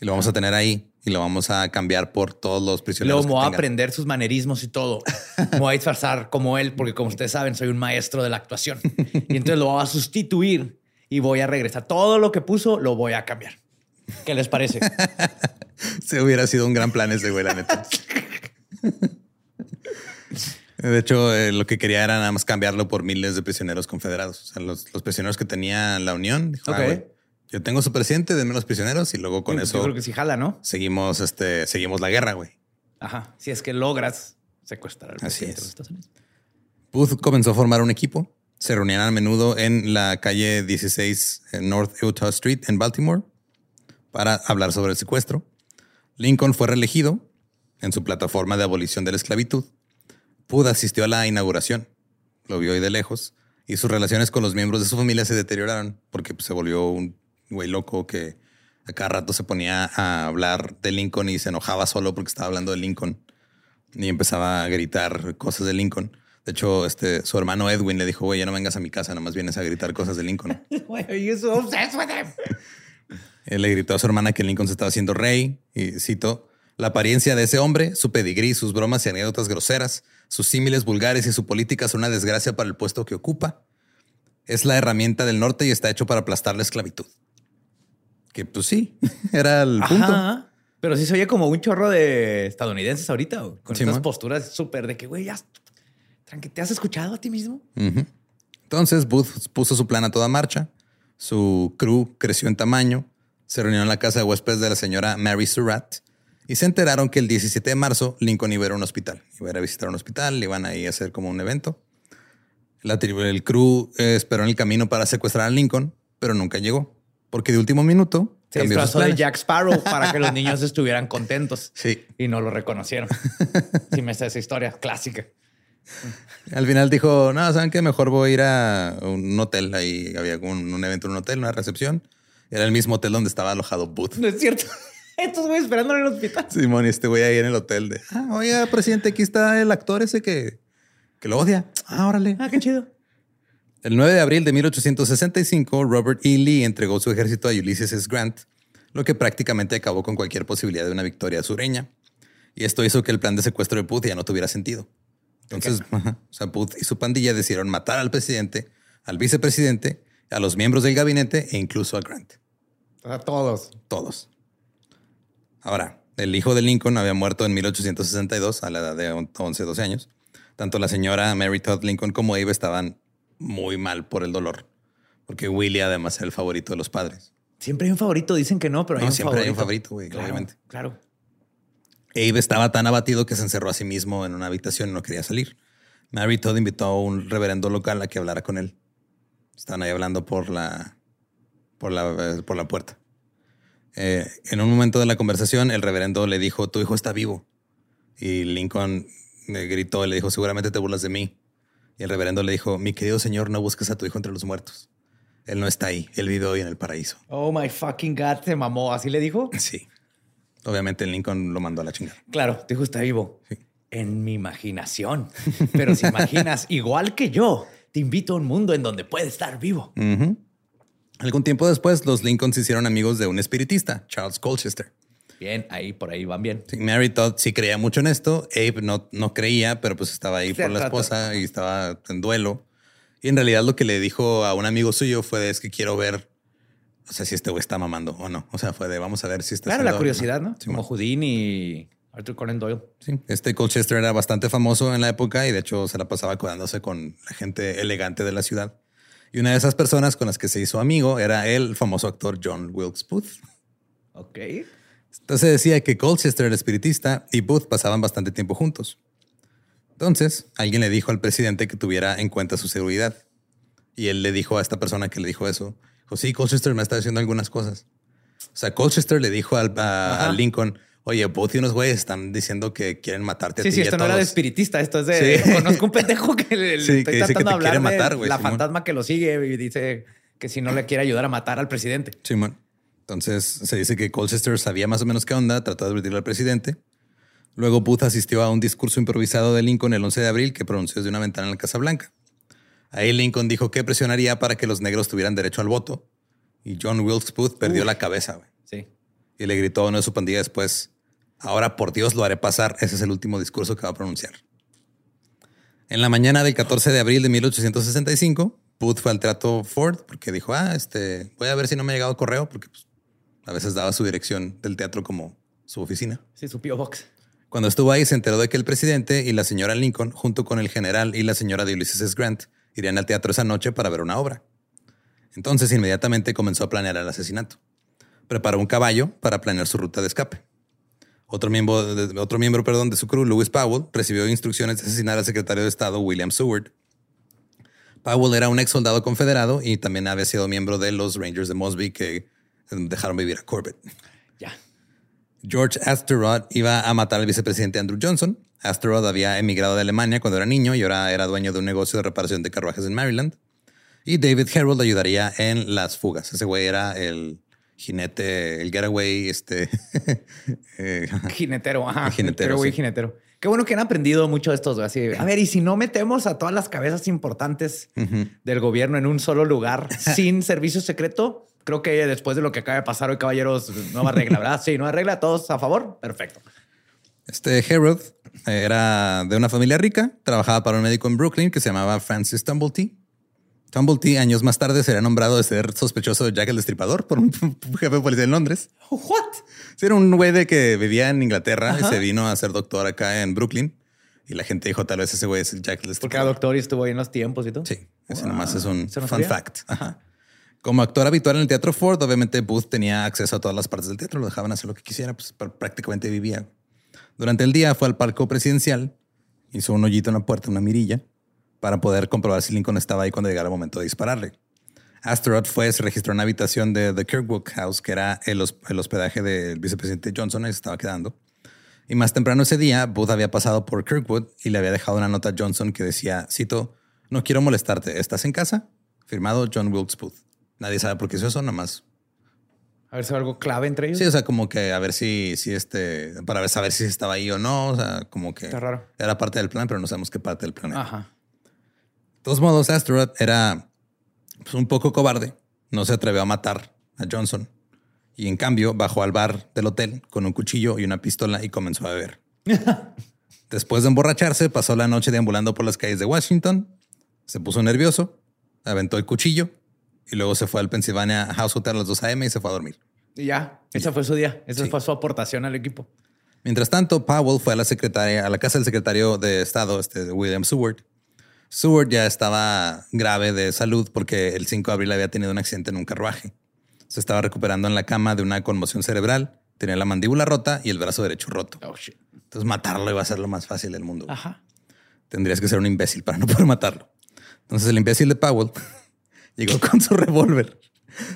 Y lo vamos a tener ahí. Y lo vamos a cambiar por todos los prisioneros. luego me voy a aprender sus manerismos y todo. Me voy a disfrazar como él, porque como ustedes saben, soy un maestro de la actuación. Y entonces lo voy a sustituir y voy a regresar. Todo lo que puso lo voy a cambiar. ¿Qué les parece? Se hubiera sido un gran plan ese, güey, la neta. De hecho, eh, lo que quería era nada más cambiarlo por miles de prisioneros confederados. O sea, los, los prisioneros que tenía la Unión. Dijo, ah, Ok. güey, yo tengo su presidente, denme los prisioneros y luego con Yo eso creo que sí jala, ¿no? seguimos, este, seguimos la guerra, güey. Ajá. Si es que logras secuestrar al Así presidente de los Estados Unidos. Booth comenzó a formar un equipo se reunían a menudo en la calle 16 North Utah Street en Baltimore para hablar sobre el secuestro. Lincoln fue reelegido en su plataforma de abolición de la esclavitud. Pud asistió a la inauguración, lo vio ahí de lejos, y sus relaciones con los miembros de su familia se deterioraron porque pues, se volvió un güey loco que a cada rato se ponía a hablar de Lincoln y se enojaba solo porque estaba hablando de Lincoln y empezaba a gritar cosas de Lincoln. De hecho, este, su hermano Edwin le dijo, güey, ya no vengas a mi casa, nomás vienes a gritar cosas de Lincoln. Él le gritó a su hermana que Lincoln se estaba haciendo rey y cito, la apariencia de ese hombre, su pedigrí, sus bromas y anécdotas groseras, sus símiles vulgares y su política son una desgracia para el puesto que ocupa. Es la herramienta del norte y está hecho para aplastar la esclavitud. Que pues sí, era el punto. Pero sí se oye como un chorro de estadounidenses ahorita, con estas posturas súper de que, güey, ya, ¿te has escuchado a ti mismo? Entonces Booth puso su plan a toda marcha. Su crew creció en tamaño. Se reunió en la casa de huéspedes de la señora Mary Surratt y se enteraron que el 17 de marzo Lincoln iba a ir a un hospital. Iba a ir a visitar un hospital, iban a ir a hacer como un evento. La tribu, el crew eh, esperó en el camino para secuestrar a Lincoln, pero nunca llegó porque de último minuto se disfrazó de Jack Sparrow para que los niños estuvieran contentos. Sí. Y no lo reconocieron. sí me está esa historia clásica. Al final dijo, no, ¿saben qué? Mejor voy a ir a un hotel. Ahí había un, un evento en un hotel, una recepción. Era el mismo hotel donde estaba alojado Booth. No es cierto. Estos güeyes esperando en el hospital. Simón, y este güey ahí en el hotel de, ah, oiga, presidente, aquí está el actor ese que, que lo odia. Ah, órale. Ah, qué chido. El 9 de abril de 1865, Robert E. Lee entregó su ejército a Ulysses S. Grant, lo que prácticamente acabó con cualquier posibilidad de una victoria sureña. Y esto hizo que el plan de secuestro de Booth ya no tuviera sentido. Entonces, Booth y su pandilla decidieron matar al presidente, al vicepresidente, a los miembros del gabinete e incluso a Grant. A todos. Todos. Ahora, el hijo de Lincoln había muerto en 1862 a la edad de 11, 12 años. Tanto la señora Mary Todd Lincoln como Abe estaban muy mal por el dolor, porque Willie además era el favorito de los padres. Siempre hay un favorito, dicen que no, pero hay un siempre hay un favorito, güey, claro, obviamente. Claro. Abe estaba tan abatido que se encerró a sí mismo en una habitación y no quería salir. Mary Todd invitó a un reverendo local a que hablara con él. Estaban ahí hablando por la, por la, por la puerta. Eh, en un momento de la conversación, el reverendo le dijo, tu hijo está vivo. Y Lincoln le gritó y le dijo, seguramente te burlas de mí. Y el reverendo le dijo, mi querido señor, no busques a tu hijo entre los muertos. Él no está ahí, él vive hoy en el paraíso. Oh my fucking God, se mamó, ¿así le dijo? Sí. Obviamente Lincoln lo mandó a la chingada. Claro, tu hijo está vivo. En mi imaginación. Pero si imaginas igual que yo, te invito a un mundo en donde puede estar vivo. Algún tiempo después, los Lincolns se hicieron amigos de un espiritista, Charles Colchester. Bien, ahí por ahí van bien. Mary Todd sí creía mucho en esto. Abe no, no creía, pero pues estaba ahí por la esposa y estaba en duelo. Y en realidad lo que le dijo a un amigo suyo fue es que quiero ver, o sea, si este güey está mamando o no. O sea, fue de vamos a ver si está. Claro, la curiosidad, ¿no? Como Houdini y Arthur Conan Doyle. Sí, este Colchester era bastante famoso en la época y de hecho se la pasaba cuidándose con la gente elegante de la ciudad. Y una de esas personas con las que se hizo amigo era el famoso actor John Wilkes Booth. Ok. Entonces decía que Colchester era espiritista y Booth pasaban bastante tiempo juntos. Entonces, alguien le dijo al presidente que tuviera en cuenta su seguridad. Y él le dijo a esta persona que le dijo eso, dijo, sí, Colchester me está diciendo algunas cosas. O sea, Colchester le dijo al, a, Lincoln, oye, Booth y unos güeyes están diciendo que quieren matarte sí, a ti Sí, esto no era de espiritista, esto es de... Conozco un pendejo que le sí, estoy tratando de hablar matar, la fantasma que lo sigue y dice que si no le quiere ayudar a matar al presidente. Simón. Entonces se dice que Colchester sabía más o menos qué onda, trató de advertirle al presidente. Luego Booth asistió a un discurso improvisado de Lincoln el 11 de abril que pronunció desde una ventana en la Casa Blanca. Ahí Lincoln dijo que presionaría para que los negros tuvieran derecho al voto. Y John Wilkes Booth perdió la cabeza. Sí. Y le gritó a uno de su pandilla después, ahora por Dios lo haré pasar. Ese es el último discurso que va a pronunciar. En la mañana del 14 de abril de 1865, Booth fue al trato Ford porque dijo, ah, este, voy a ver si no me ha llegado correo porque pues, a veces daba su dirección del teatro como su oficina. Sí, su P.O. Box. Cuando estuvo ahí, se enteró de que el presidente y la señora Lincoln, junto con el general y la señora de Ulysses S. Grant, irían al teatro esa noche para ver una obra. Entonces, inmediatamente comenzó a planear el asesinato. Preparó un caballo para planear su ruta de escape. Otro miembro, de, otro miembro perdón, de su crew, Lewis Powell, recibió instrucciones de asesinar al secretario de Estado, William Seward. Powell era un ex soldado confederado y también había sido miembro de los Rangers de Mosby que dejaron vivir a Corbett. Ya. George Asterod iba a matar al vicepresidente Andrew Johnson. Asterod había emigrado de Alemania cuando era niño y ahora era dueño de un negocio de reparación de carruajes en Maryland. Y David Harold ayudaría en las fugas. Ese güey era el jinete, el getaway, este. eh, jinetero, ajá. Jinetero. Getaway jinetero. Qué bueno que han aprendido mucho de estos. Así, a ver, y si no metemos a todas las cabezas importantes del gobierno en un solo lugar sin servicio secreto, creo que después de lo que acaba de pasar hoy, caballeros, nueva regla, ¿verdad? Sí, nueva regla, todos a favor. Perfecto. Este Harold era de una familia rica, trabajaba para un médico en Brooklyn que se llamaba Francis Tumblety. Tumblety años más tarde sería nombrado de ser sospechoso de Jack el Destripador por un jefe de policía en Londres. What? Sí, era un güey de que vivía en Inglaterra y se vino a ser doctor acá en Brooklyn. Y la gente dijo, tal vez ese güey es el Jack el Destripador. Porque era doctor y estuvo ahí en los tiempos y todo. Sí, ese nomás es un fun fact. Como actor habitual en el Teatro Ford, obviamente Booth tenía acceso a todas las partes del teatro, lo dejaban hacer lo que quisiera, pues prácticamente vivía. Durante el día fue al palco presidencial, hizo un hoyito en la puerta, una mirilla, para poder comprobar si Lincoln estaba ahí cuando llegara el momento de dispararle. Asteroid fue, se registró en una habitación de The Kirkwood House, que era el, hospedaje del vicepresidente Johnson, ahí se estaba quedando. Y más temprano ese día, Booth había pasado por Kirkwood y le había dejado una nota a Johnson que decía, cito, no quiero molestarte, ¿estás en casa? Firmado John Wilkes Booth. Nadie sabe por qué hizo eso, nomás. A ver si algo clave entre ellos. Sí, o sea, como que a ver si, si este, para saber si estaba ahí o no. O sea, como que Está raro. era parte del plan, pero no sabemos qué parte del plan era. Ajá. De todos modos, Asteroid era pues, un poco cobarde. No se atrevió a matar a Johnson. Y en cambio, bajó al bar del hotel con un cuchillo y una pistola y comenzó a beber. Después de emborracharse, pasó la noche deambulando por las calles de Washington. Se puso nervioso, aventó el cuchillo y luego se fue al Pennsylvania House Hotel a las 2 a.m. y se fue a dormir. Y ya, ese fue su día. Esa fue su aportación al equipo. Mientras tanto, Powell fue a la secretaria, a la casa del secretario de Estado, este, William Seward. Seward ya estaba grave de salud porque el 5 de abril había tenido un accidente en un carruaje. Se estaba recuperando en la cama de una conmoción cerebral, tenía la mandíbula rota y el brazo derecho roto. Oh, Entonces matarlo iba a ser lo más fácil del mundo. Ajá. Tendrías que ser un imbécil para no poder matarlo. Entonces el imbécil de Powell Llegó con su revólver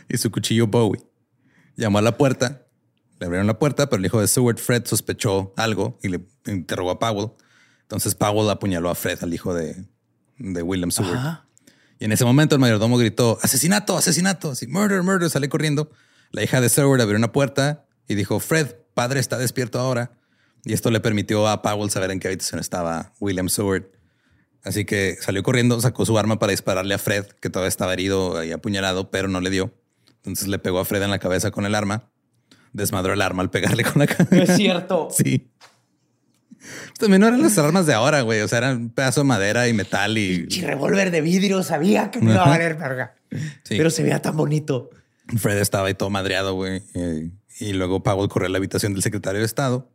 y su cuchillo Bowie. Llamó a la puerta, le abrieron la puerta, pero el hijo de Seward, Fred, sospechó algo y le interrogó a Powell. Entonces Powell apuñaló a Fred, al hijo de, William Seward. Y en ese momento el mayordomo gritó, asesinato, asesinato, así, murder, murder, sale corriendo. La hija de Seward abrió una puerta y dijo, Fred, padre está despierto ahora. Y esto le permitió a Powell saber en qué habitación estaba William Seward. Así que salió corriendo, sacó su arma para dispararle a Fred, que todavía estaba herido y apuñalado, pero no le dio. Entonces le pegó a Fred en la cabeza con el arma. Desmadró el arma al pegarle con la cabeza. No es cierto. Sí. También no eran las armas de ahora, güey. O sea, eran un pedazo de madera y metal y. Y revólver de vidrio. Sabía que no iba a valer verga. Pero se veía tan bonito. Fred estaba ahí todo madreado, güey. Y, luego Powell corrió a la habitación del secretario de Estado.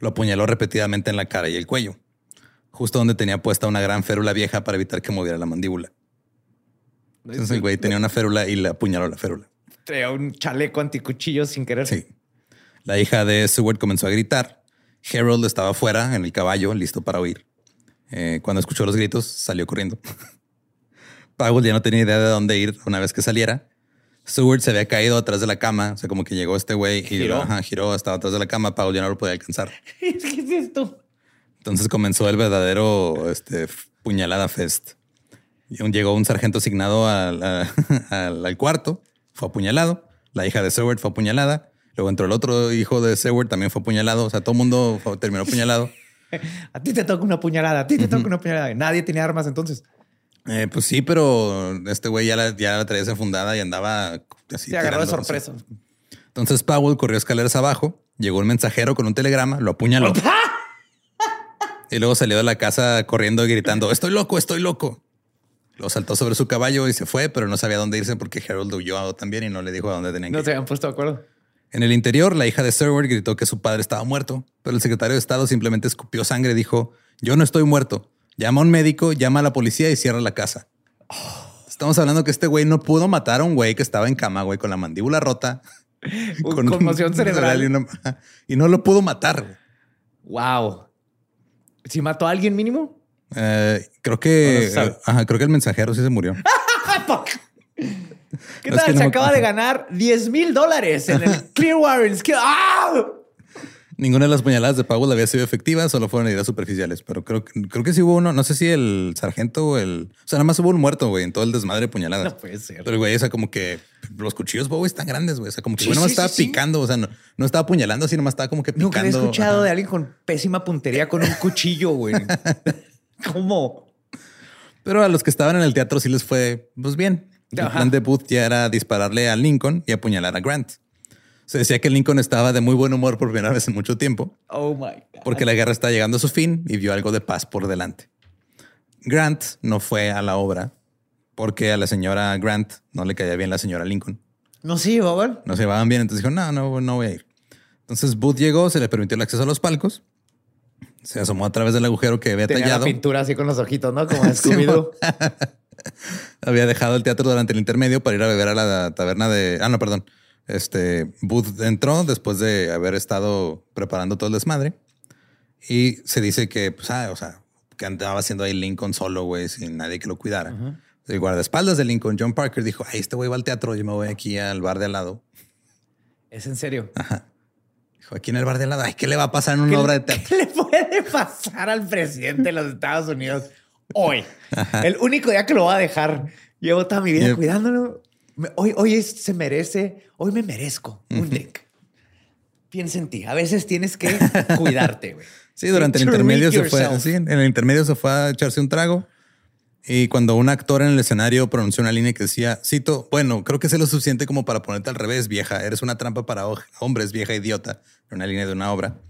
Lo apuñaló repetidamente en la cara y el cuello justo donde tenía puesta una gran férula vieja para evitar que moviera la mandíbula. Entonces el güey tenía una férula y le apuñaló la férula. Tenía un chaleco anticuchillo sin querer. Sí. La hija de Seward comenzó a gritar. Harold estaba fuera en el caballo, listo para huir. Eh, cuando escuchó los gritos, salió corriendo. Powell ya no tenía idea de dónde ir una vez que saliera. Seward se había caído atrás de la cama, o sea, como que llegó este güey y giró, giró estaba atrás de la cama. Powell ya no lo podía alcanzar. ¿Qué es esto? Entonces comenzó el verdadero este, puñalada fest. Llegó un sargento asignado al, cuarto, fue apuñalado. La hija de Seward fue apuñalada. Luego entró el otro hijo de Seward, también fue apuñalado. O sea, todo el mundo terminó apuñalado. a ti te toca una puñalada, a ti te toca una puñalada. Nadie tenía armas entonces. Eh, pues sí, pero este güey ya la, ya la traía fundada y andaba así. Se agarró de sorpresa. Entonces Powell corrió escaleras abajo, llegó un mensajero con un telegrama, lo apuñaló. Y luego salió de la casa corriendo y gritando, estoy loco, estoy loco. Lo saltó sobre su caballo y se fue, pero no sabía dónde irse porque Harold huyó también y no le dijo a dónde tenía que ir. No se habían puesto de acuerdo. En el interior, la hija de Sherwood gritó que su padre estaba muerto, pero el secretario de Estado simplemente escupió sangre y dijo, yo no estoy muerto. Llama a un médico, llama a la policía y cierra la casa. Estamos hablando que este güey no pudo matar a un güey que estaba en cama, güey, con la mandíbula rota. con conmoción cerebral. Y, y, no lo pudo matar. Wow. ¿Si mató a alguien mínimo? Eh, creo que, ajá, creo que el mensajero sí se murió. ¿Qué tal? se acaba de ganar 10 mil dólares en el Clearwater. ¡Ah! Ninguna de las puñaladas de Powell había sido efectiva, solo fueron heridas superficiales. Pero creo, creo que sí hubo uno, no sé si el sargento o el. O sea, nada más hubo un muerto, güey, en todo el desmadre de puñaladas. No puede ser. Pero, güey, o sea, como que los cuchillos, güey, están grandes, güey. O sea, como que sí, estaba picando, o sea, no, no, estaba apuñalando, sino más estaba como que picando. Nunca había escuchado de alguien con pésima puntería con un cuchillo, güey. ¿Cómo? Pero a los que estaban en el teatro sí les fue, pues bien. El plan de Booth ya era dispararle a Lincoln y apuñalar a Grant. Se decía que Lincoln estaba de muy buen humor por primera vez en mucho tiempo. Oh my God. Porque la guerra está llegando a su fin y vio algo de paz por delante. Grant no fue a la obra porque a la señora Grant no le caía bien la señora Lincoln. No se llevaban. No se llevaban bien. Entonces dijo, no, no, no voy a ir. Entonces Booth llegó, se le permitió el acceso a los palcos. Se asomó a través del agujero que había Tenía tallado. La pintura así con los ojitos, ¿no? Como scooby había dejado el teatro durante el intermedio para ir a beber a la taberna de. Ah, no, perdón. Este Booth entró después de haber estado preparando todo el desmadre y se dice que, pues, ah, o sea, que andaba haciendo ahí Lincoln solo, güey, sin nadie que lo cuidara. El guardaespaldas de Lincoln, John Parker, dijo: Ay, este güey va al teatro, yo me voy aquí al bar de al lado. ¿Es en serio? Ajá. Dijo: Aquí en el bar de al lado, ay, ¿qué le va a pasar en una obra de teatro? ¿Qué le puede pasar al presidente de los Estados Unidos hoy? El único día que lo va a dejar. Llevo toda mi vida cuidándolo. Hoy, hoy se merece, hoy me merezco un drink. Piensa en ti. A veces tienes que cuidarte, güey. Sí, durante el intermedio se fue. Sí, en el intermedio se fue a echarse un trago. Y cuando un actor en el escenario pronunció una línea que decía, cito, bueno, creo que sé lo suficiente como para ponerte al revés, vieja. Eres una trampa para hombres, vieja idiota. Una línea de una obra.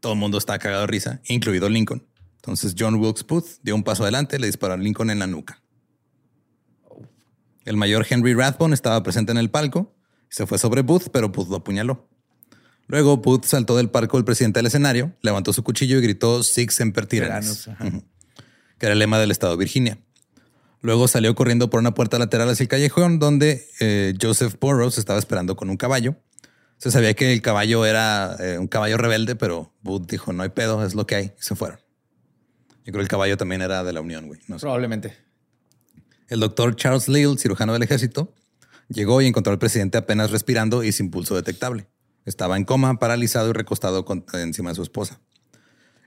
Todo el mundo estaba cagado de risa, incluido Lincoln. Entonces John Wilkes Booth dio un paso adelante, le disparó a Lincoln en la nuca. El mayor Henry Rathbone estaba presente en el palco. Se fue sobre Booth, pero Booth lo apuñaló. Luego Booth saltó del palco del presidente del escenario, levantó su cuchillo y gritó Six Semper Tyrannis, que era el lema del estado de Virginia. Luego salió corriendo por una puerta lateral hacia el callejón donde eh, Joseph Burroughs estaba esperando con un caballo. Se sabía que el caballo era eh, un caballo rebelde, pero Booth dijo, no hay pedo, es lo que hay. Y se fueron. Yo creo que el caballo también era de la Unión, güey. Probablemente. El doctor Charles Leal, cirujano del ejército, llegó y encontró al presidente apenas respirando y sin pulso detectable. Estaba en coma, paralizado y recostado encima de su esposa.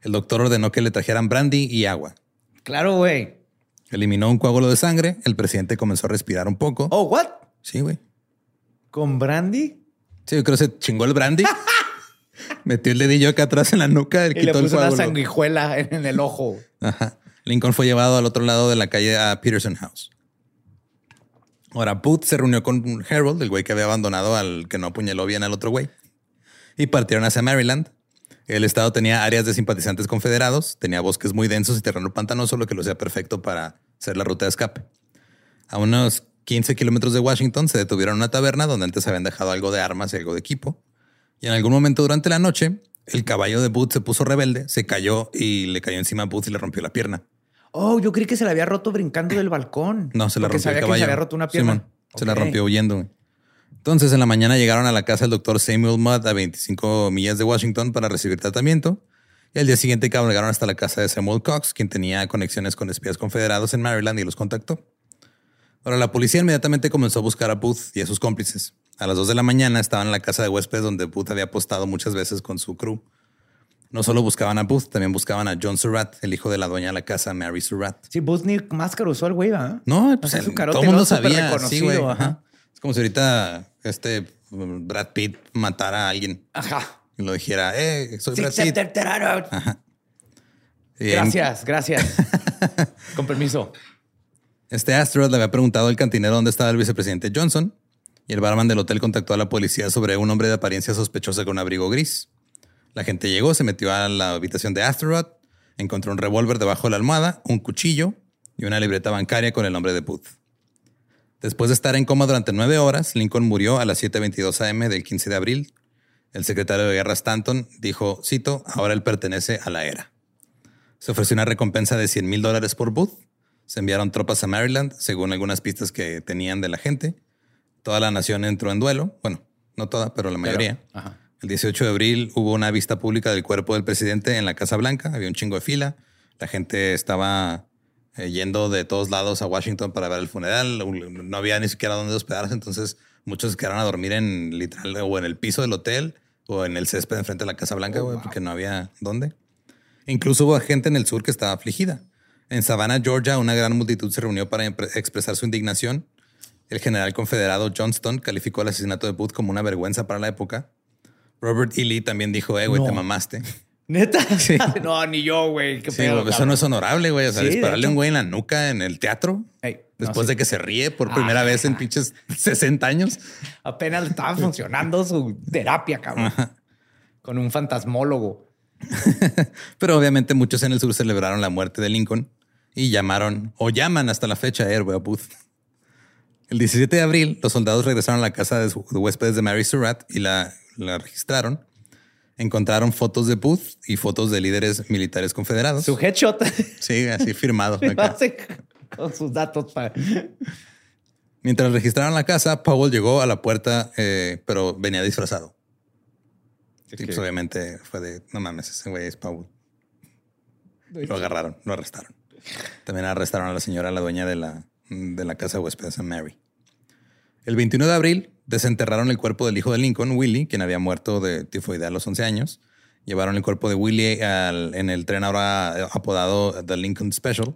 El doctor ordenó que le trajeran brandy y agua. Claro, güey. Eliminó un coágulo de sangre. El presidente comenzó a respirar un poco. Oh, what? Sí, güey. ¿Con brandy? Sí, yo creo que se chingó el brandy. Metió el dedillo acá atrás en la nuca. y le puso una sanguijuela en el ojo. Ajá. Lincoln fue llevado al otro lado de la calle a Peterson House. Ahora, Booth se reunió con Harold, el güey que había abandonado al que no apuñaló bien al otro güey, y partieron hacia Maryland. El estado tenía áreas de simpatizantes confederados, tenía bosques muy densos y terreno pantanoso, lo que lo hacía perfecto para ser la ruta de escape. A unos 15 kilómetros de Washington se detuvieron en una taberna donde antes habían dejado algo de armas y algo de equipo. Y en algún momento durante la noche, el caballo de Booth se puso rebelde, se cayó y le cayó encima a Booth y le rompió la pierna. Oh, yo creí que se la había roto brincando del balcón. No, se la rompió el caballo. Que se había roto una pierna. Se la rompió huyendo. Entonces, en la mañana llegaron a la casa del doctor Samuel Mudd a 25 millas de Washington para recibir tratamiento. Y al día siguiente cabalgaron hasta la casa de Samuel Cox, quien tenía conexiones con espías confederados en Maryland y los contactó. Ahora, la policía inmediatamente comenzó a buscar a Booth y a sus cómplices. A las 2 de la mañana estaban en la casa de huéspedes donde Booth había apostado muchas veces con su crew. No solo buscaban a Booth, también buscaban a John Surratt, el hijo de la dueña de la casa, Mary Surratt. Sí, Booth ni máscara usó el güey, ¿verdad? No, pues todo el mundo sabía. Sí, güey. Es como si ahorita este Brad Pitt matara a alguien. Ajá. Y lo dijera, eh, soy Brad Pitt. Ajá. Gracias, gracias. Con permiso. Este Asteroid le había preguntado al cantinero dónde estaba el vicepresidente Johnson y el barman del hotel contactó a la policía sobre un hombre de apariencia sospechosa con abrigo gris. La gente llegó, se metió a la habitación de Asteroid, encontró un revólver debajo de la almohada, un cuchillo y una libreta bancaria con el nombre de Booth. Después de estar en coma durante nueve horas, Lincoln murió a las 7.22 am del 15 de abril. El secretario de guerra Stanton dijo, cito, ahora él pertenece a la era. Se ofreció una recompensa de 100 mil dólares por Booth. Se enviaron tropas a Maryland, según algunas pistas que tenían de la gente. Toda la nación entró en duelo. Bueno, no toda, pero la mayoría. El 18 de abril hubo una vista pública del cuerpo del presidente en la Casa Blanca. Había un chingo de fila. La gente estaba eh, yendo de todos lados a Washington para ver el funeral. No había ni siquiera dónde hospedarse. Entonces muchos se quedaron a dormir en literal o en el piso del hotel o en el césped enfrente de la Casa Blanca, Oh, porque no había dónde. Incluso hubo gente en el sur que estaba afligida. En Savannah, Georgia, una gran multitud se reunió para expresar su indignación. El general confederado Johnston calificó el asesinato de Booth como una vergüenza para la época. Robert E. Lee también dijo, eh, güey, te mamaste. ¿Neta? no, ni yo, güey. Sí, eso no es honorable, güey. O sea, dispararle a un güey en la nuca en el teatro. después de que se ríe por primera vez en pinches 60 años. Apenas estaba funcionando su terapia, cabrón. Con un fantasmólogo. Pero obviamente muchos en el sur celebraron la muerte de Lincoln y llamaron o llaman hasta la fecha a Héroe Booth. El 17 de abril, los soldados regresaron a la casa de, huéspedes de Mary Surratt y la, la, registraron. Encontraron fotos de Booth y fotos de líderes militares confederados. Su headshot. Sí, así firmado. Con sus datos. Mientras registraron la casa, Powell llegó a la puerta, eh, pero venía disfrazado. Sí, pues obviamente fue de, no mames, ese güey es Powell. Lo agarraron, lo arrestaron. También arrestaron a la señora, la dueña de la, de la casa de huéspedes, Mary. El 21 de abril desenterraron el cuerpo del hijo de Lincoln, Willie, quien había muerto de tifoidea a los 11 años. Llevaron el cuerpo de Willie al, en el tren ahora apodado The Lincoln Special.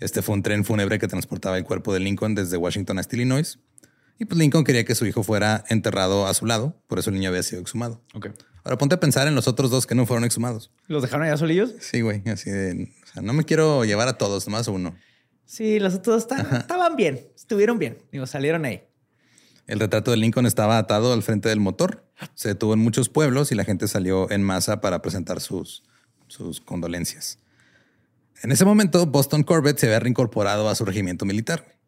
Este fue un tren fúnebre que transportaba el cuerpo de Lincoln desde Washington hasta Illinois. Y pues Lincoln quería que su hijo fuera enterrado a su lado, por eso el niño había sido exhumado. Okay. Ahora ponte a pensar en los otros dos que no fueron exhumados. ¿Los dejaron allá solillos? Sí, güey. Así de, o sea, no me quiero llevar a todos, nomás uno. Sí, los otros estaban bien, estuvieron bien. Digo, salieron ahí. El retrato de Lincoln estaba atado al frente del motor. Se detuvo en muchos pueblos y la gente salió en masa para presentar sus, sus condolencias. En ese momento, Boston Corbett se había reincorporado a su regimiento militar.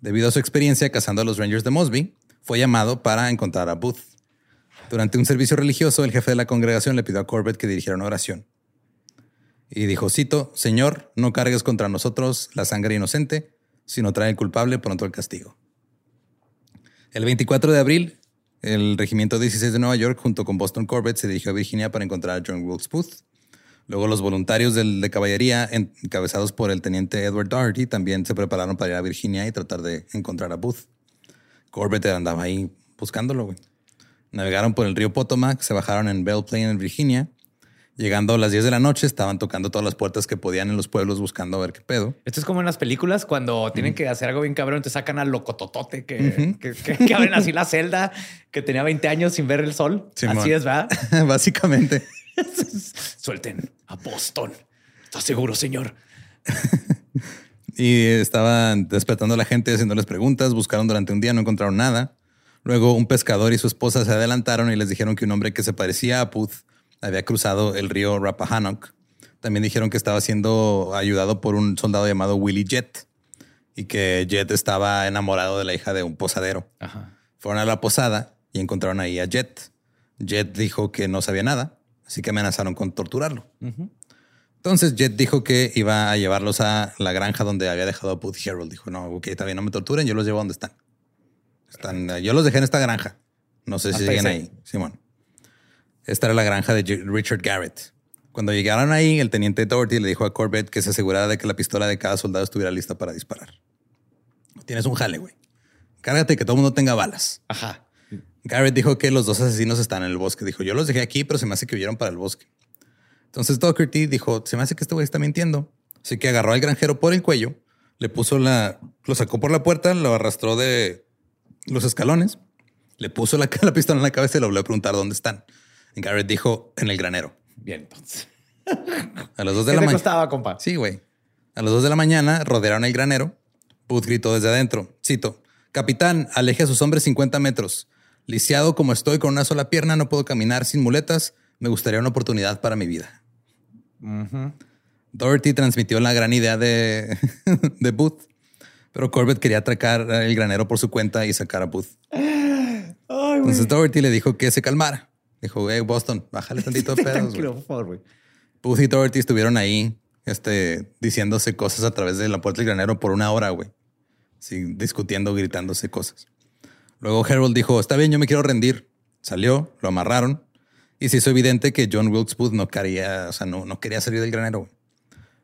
Debido a su experiencia cazando a los Rangers de Mosby, fue llamado para encontrar a Booth. Durante un servicio religioso, el jefe de la congregación le pidió a Corbett que dirigiera una oración. Y dijo, cito, Señor, no cargues contra nosotros la sangre inocente, sino trae el culpable pronto el castigo. El 24 de abril, el Regimiento 16 de Nueva York, junto con Boston Corbett, se dirigió a Virginia para encontrar a John Wilkes Booth. Luego los voluntarios del, de caballería, encabezados por el teniente Edward Doherty, también se prepararon para ir a Virginia y tratar de encontrar a Booth. Corbett andaba ahí buscándolo. Navegaron por el río Potomac, se bajaron en Belle Plaine, en Virginia. Llegando a las 10 de la noche, estaban tocando todas las puertas que podían en los pueblos buscando a ver qué pedo. Esto es como en las películas cuando tienen que hacer algo bien cabrón, te sacan al locototote que, que, que, que, abren así la celda que tenía 20 años sin ver el sol. Simón. Así es, ¿verdad? Básicamente. Suelten a Boston. ¿Estás seguro, señor? y estaban despertando a la gente, haciéndoles preguntas. Buscaron durante un día, no encontraron nada. Luego un pescador y su esposa se adelantaron y les dijeron que un hombre que se parecía a Booth había cruzado el río Rappahannock. También dijeron que estaba siendo ayudado por un soldado llamado Willie Jett y que Jett estaba enamorado de la hija de un posadero. Ajá. Fueron a la posada y encontraron ahí a Jett. Jett dijo que no sabía nada, así que amenazaron con torturarlo. Uh -huh. Entonces Jett dijo que iba a llevarlos a la granja donde había dejado a Booth Harold. Dijo, no, ok, está bien, no me torturen, yo los llevo a donde están. están yo los dejé en esta granja. No sé si siguen ahí, Simón. Esta era la granja de Richard Garrett. Cuando llegaron ahí, el teniente Doherty le dijo a Corbett que se asegurara de que la pistola de cada soldado estuviera lista para disparar. Tienes un jale, güey. Cárgate que todo el mundo tenga balas. Ajá. Garrett dijo que los dos asesinos están en el bosque. Dijo, yo los dejé aquí, pero se me hace que huyeron para el bosque. Entonces Doherty dijo, se me hace que este güey está mintiendo. Así que agarró al granjero por el cuello, le puso la, lo sacó por la puerta, lo arrastró de los escalones, le puso la, la pistola en la cabeza y le volvió a preguntar dónde están. Garrett dijo en el granero. Bien, entonces. A las dos de ¿Qué la mañana. costaba, compa? Sí, güey. A las dos de la mañana rodearon el granero. Booth gritó desde adentro. Cito: Capitán, aleje a sus hombres 50 metros. Lisiado como estoy con una sola pierna, no puedo caminar sin muletas. Me gustaría una oportunidad para mi vida. Uh -huh. Doherty transmitió la gran idea de, de Booth, pero Corbett quería atracar el granero por su cuenta y sacar a Booth. Entonces Doherty le dijo que se calmara. Dijo, hey, Boston, bájale tantito de pedos. Por favor, güey. Booth y Doherty estuvieron ahí este, diciéndose cosas a través de la puerta del granero por una hora, güey. Sí, discutiendo, gritándose cosas. Luego Harold dijo, está bien, yo me quiero rendir. Salió, lo amarraron y se hizo evidente que John Wilkes Booth no quería, o sea, no, no quería salir del granero.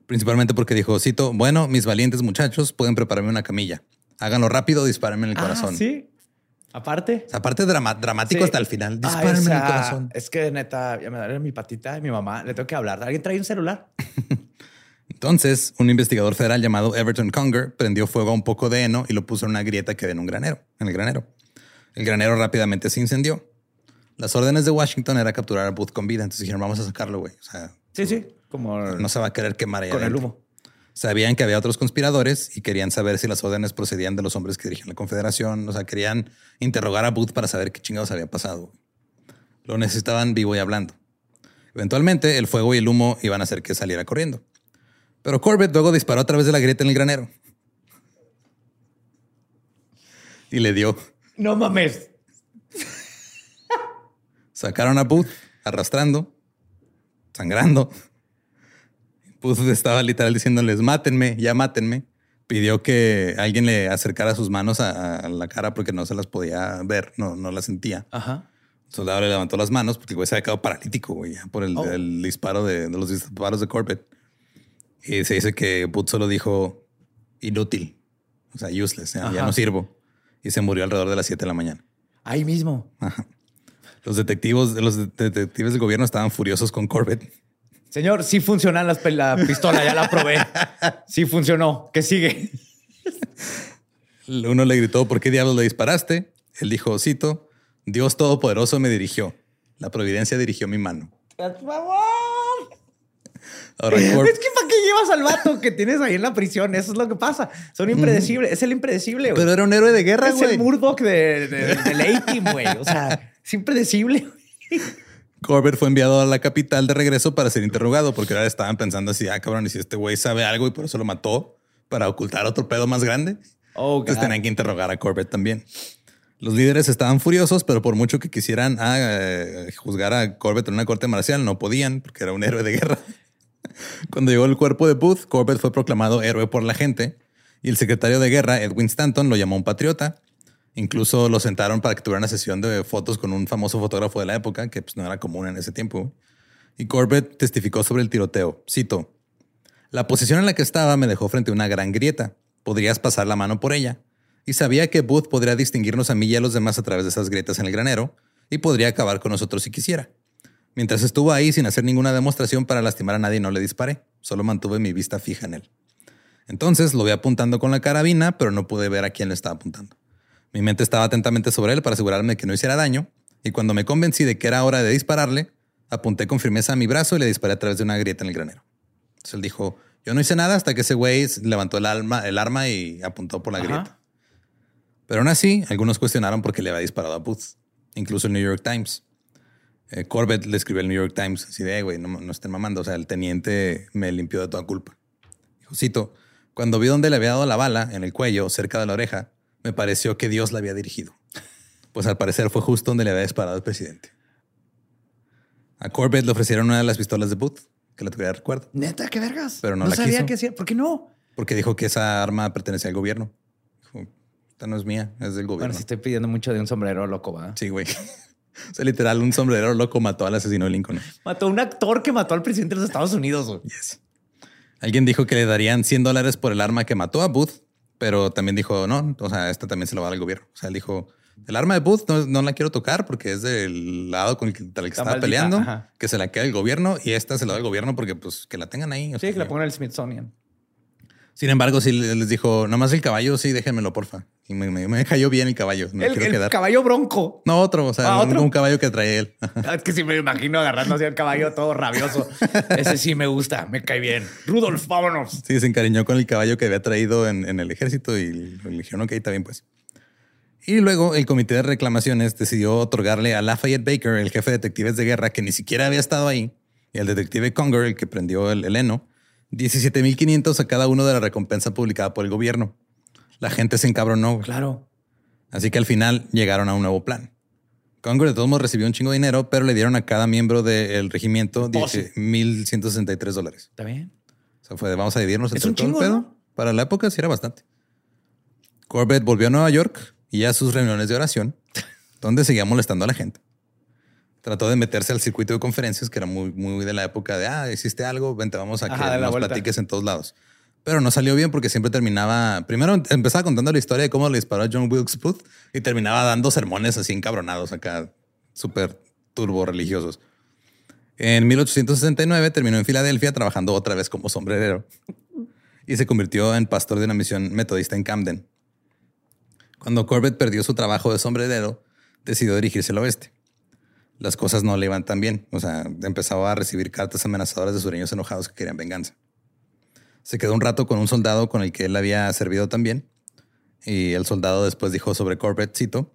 Principalmente porque dijo, cito, bueno, mis valientes muchachos pueden prepararme una camilla. Háganlo rápido, dispárenme en el Ah, corazón. sí. Aparte. O sea, aparte drama- dramático Sí. hasta el final. Dispárenme o sea, en el corazón. Es que neta, ya me duele mi patita y mi mamá. Le tengo que hablar. ¿Alguien trae un celular? Entonces, un investigador federal llamado Everton Conger prendió fuego a un poco de heno y lo puso en una grieta que había en un granero, en el granero. El granero rápidamente se incendió. Las órdenes de Washington era capturar a Booth con vida. Entonces dijeron, vamos a sacarlo, güey. O sea, Sí, sí. Como no se va a querer quemar allá con el humo. Sabían que había otros conspiradores y querían saber si las órdenes procedían de los hombres que dirigían la confederación. O sea, querían interrogar a Booth para saber qué chingados había pasado. Lo necesitaban vivo y hablando. Eventualmente, el fuego y el humo iban a hacer que saliera corriendo. Pero Corbett luego disparó a través de la grieta en el granero. Y le dio. No mames. Sacaron a Booth arrastrando, sangrando. Booth estaba literal diciéndoles, mátenme, ya mátenme. Pidió que alguien le acercara sus manos a, a la cara porque no se las podía ver, no, no las sentía. Ajá. El soldado le levantó las manos porque el güey se había quedado paralítico, güey, por el, Oh. el disparo de, de los disparos de Corbett. Y se dice que Booth solo dijo inútil, o sea, useless, ya, ya Ajá. no sirvo. Y se murió alrededor de las 7 de la mañana. Ahí mismo. Los detectivos, los detectives del gobierno estaban furiosos con Corbett. Señor, sí funciona las la pistola, ya la probé. Sí funcionó. ¿Qué sigue? Uno le gritó, ¿por qué diablos le disparaste? Él dijo, cito, Dios Todopoderoso me dirigió. La providencia dirigió mi mano. Por favor. Ahora, Es que ¿para qué llevas al vato que tienes ahí en la prisión? Eso es lo que pasa. Son impredecibles. Es el impredecible, güey. pero era un héroe de guerra, es güey. el Murdoch de, de- del A-Team, güey. O sea, es impredecible. güey. Corbett fue enviado a la capital de regreso para ser interrogado porque ahora estaban pensando así, ah, cabrón, y si este güey sabe algo y por eso lo mató para ocultar otro pedo más grande. Oh, Entonces tenían que interrogar a Corbett también. Los líderes estaban furiosos, pero por mucho que quisieran ah, eh, juzgar a Corbett en una corte marcial, no podían porque era un héroe de guerra. Cuando llegó el cuerpo de Booth, Corbett fue proclamado héroe por la gente y el secretario de guerra, Edwin Stanton, lo llamó un patriota. Incluso lo sentaron para que tuviera una sesión de fotos con un famoso fotógrafo de la época, que pues, no era común en ese tiempo. Y Corbett testificó sobre el tiroteo. Cito, la posición en la que estaba me dejó frente a una gran grieta. Podrías pasar la mano por ella. Y sabía que Booth podría distinguirnos a mí y a los demás a través de esas grietas en el granero y podría acabar con nosotros si quisiera. Mientras estuvo ahí sin hacer ninguna demostración para lastimar a nadie, no le disparé. Solo mantuve mi vista fija en él. Entonces lo vi apuntando con la carabina, pero no pude ver a quién le estaba apuntando. Mi mente estaba atentamente sobre él para asegurarme que no hiciera daño, y cuando me convencí de que era hora de dispararle, apunté con firmeza a mi brazo y le disparé a través de una grieta en el granero. Entonces él dijo, yo no hice nada hasta que ese güey levantó el, alma, el arma y apuntó por la Ajá. grieta. Pero aún así, algunos cuestionaron por qué le había disparado a Booth, incluso el New York Times. Eh, Corbett le escribió al New York Times así de, "Eh, güey, no, no estén mamando. O sea, el teniente me limpió de toda culpa. Dijo, cito, cuando vi dónde le había dado la bala en el cuello, cerca de la oreja, me pareció que Dios la había dirigido. Pues al parecer fue justo donde le había disparado el presidente. A Corbett le ofrecieron una de las pistolas de Booth, que la tuviera recuerdo, Neta, qué vergas. Pero no no la sabía quiso. qué hacía. ¿Por qué no? porque dijo que esa arma pertenecía al gobierno. Dijo, esta no es mía, es del gobierno. Bueno, si estoy pidiendo mucho de un sombrero loco, ¿va? Sí, güey. O sea, literal, un sombrero loco mató al asesino de Lincoln. Mató a un actor que mató al presidente de los Estados Unidos. Yes. Alguien dijo que le darían 100 dólares por el arma que mató a Booth, pero también dijo, no, o sea, esta también se lo va a dar al gobierno. O sea, él dijo, el arma de Booth no, no la quiero tocar porque es del lado con el que, del que estaba maldita, peleando, ajá. que se la queda el gobierno y esta se la da al gobierno porque pues que la tengan ahí. o Sí, sea, que la pongan en el Smithsonian. Sin embargo, sí les dijo, nomás el caballo, sí, déjenmelo, porfa. Y me, me- me cayó bien el caballo. No el quiero el quedar. caballo bronco. No, otro, o sea, Ah, un- ¿otro? Un, caballo que trae él. Es que sí me imagino agarrando así al caballo todo rabioso. Ese sí me gusta, me cae bien. Rudolf, vámonos. Sí, se encariñó con el caballo que había traído en, en el ejército y le dijeron, ok, está bien, pues. Y luego el comité de reclamaciones decidió otorgarle a Lafayette Baker, el jefe de detectives de guerra, que ni siquiera había estado ahí, y al detective Conger, el que prendió el, el heno, 17.500 a cada uno de la recompensa publicada por el gobierno. La gente se encabronó. Claro. Así que al final llegaron a un nuevo plan. Conger de todos modos recibió un chingo de dinero, pero le dieron a cada miembro del regimiento Oh, sí. 1.163 dólares. Está bien. O sea, fue de vamos a dividirnos Es entre un todo el chingo, pedo. ¿no? Para la época sí era bastante. Corbett volvió a Nueva York y a sus reuniones de oración, donde seguía molestando a la gente. Trató de meterse al circuito de conferencias, que era muy, muy de la época de, ah, hiciste algo, vente, vamos a que nos platiques en todos lados. Pero no salió bien porque siempre terminaba, primero empezaba contando la historia de cómo le disparó a John Wilkes Booth y terminaba dando sermones así encabronados acá, súper turbo religiosos. En 1869 terminó en Filadelfia trabajando otra vez como sombrerero y se convirtió en pastor de una misión metodista en Camden. Cuando Corbett perdió su trabajo de sombrerero, decidió dirigirse al oeste. Las cosas no le iban tan bien, o sea, empezaba a recibir cartas amenazadoras de sureños enojados que querían venganza. Se quedó un rato con un soldado con el que él había servido también, y el soldado después dijo sobre Corbett, cito,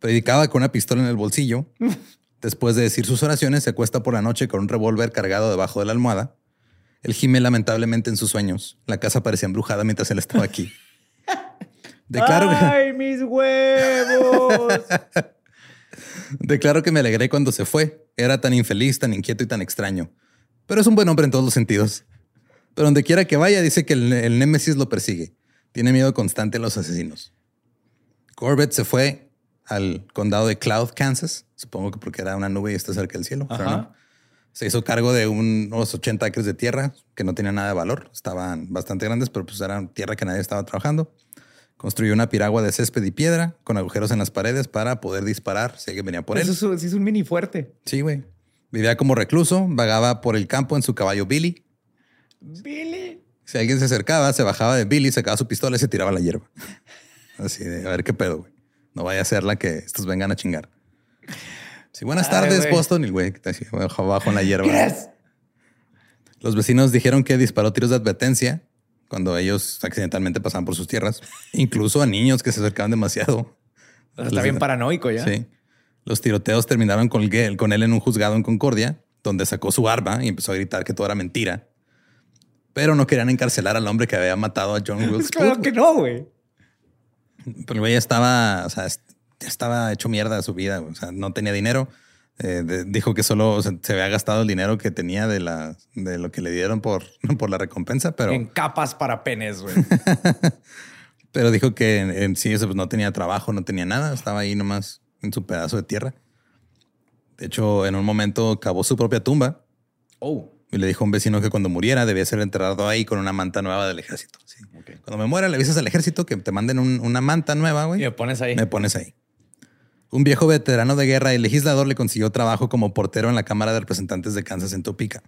predicaba con una pistola en el bolsillo. Después de decir sus oraciones, se acuesta por la noche con un revólver cargado debajo de la almohada él gime lamentablemente en sus sueños. La casa parecía embrujada mientras él estaba aquí. Declaro ¡Ay, mis huevos! Declaro que me alegré cuando se fue. Era tan infeliz, tan inquieto y tan extraño. Pero es un buen hombre en todos los sentidos. Pero donde quiera que vaya, dice que el, el Némesis lo persigue. Tiene miedo constante a los asesinos. Corbett se fue al condado de Cloud, Kansas. Supongo que porque era una nube y está cerca del cielo. no se hizo cargo de unos 80 acres de tierra que no tenían nada de valor. Estaban bastante grandes, pero pues eran tierra que nadie estaba trabajando. Construyó una piragua de césped y piedra con agujeros en las paredes para poder disparar si alguien venía por él. Eso es un mini fuerte. Sí, güey. Vivía como recluso, vagaba por el campo en su caballo Billy. Billy. Si alguien se acercaba, se bajaba de Billy, sacaba su pistola y se tiraba la hierba. Así de, a ver qué pedo, güey. No vaya a ser la que estos vengan a chingar. Sí, buenas tardes, Boston. Y el güey abajo en la hierba. Los vecinos dijeron que disparó tiros de advertencia cuando ellos accidentalmente pasaban por sus tierras, incluso a niños que se acercaban demasiado. Está bien paranoico ya. Sí. Los tiroteos terminaron con él, con él en un juzgado en Concordia, donde sacó su arma y empezó a gritar que todo era mentira. Pero no querían encarcelar al hombre que había matado a John Wilkes. claro que no, güey. Pero el güey estaba, o sea, estaba hecho mierda su vida. O sea, no tenía dinero. Eh, dijo que solo se, había gastado el dinero que tenía de, la, de lo que le dieron por, por la recompensa, pero... En capas para penes, güey. pero dijo que en, sí eso pues, no tenía trabajo, no tenía nada. Estaba ahí nomás en su pedazo de tierra. De hecho, en un momento cavó su propia tumba. Oh. Y le dijo a un vecino que cuando muriera debía ser enterrado ahí con una manta nueva del ejército. Cuando me muera, le avisas al ejército que te manden una manta nueva, güey. Y me pones ahí. Me pones ahí. Un viejo veterano de guerra y legislador le consiguió trabajo como portero en la Cámara de Representantes de Kansas en Topeka.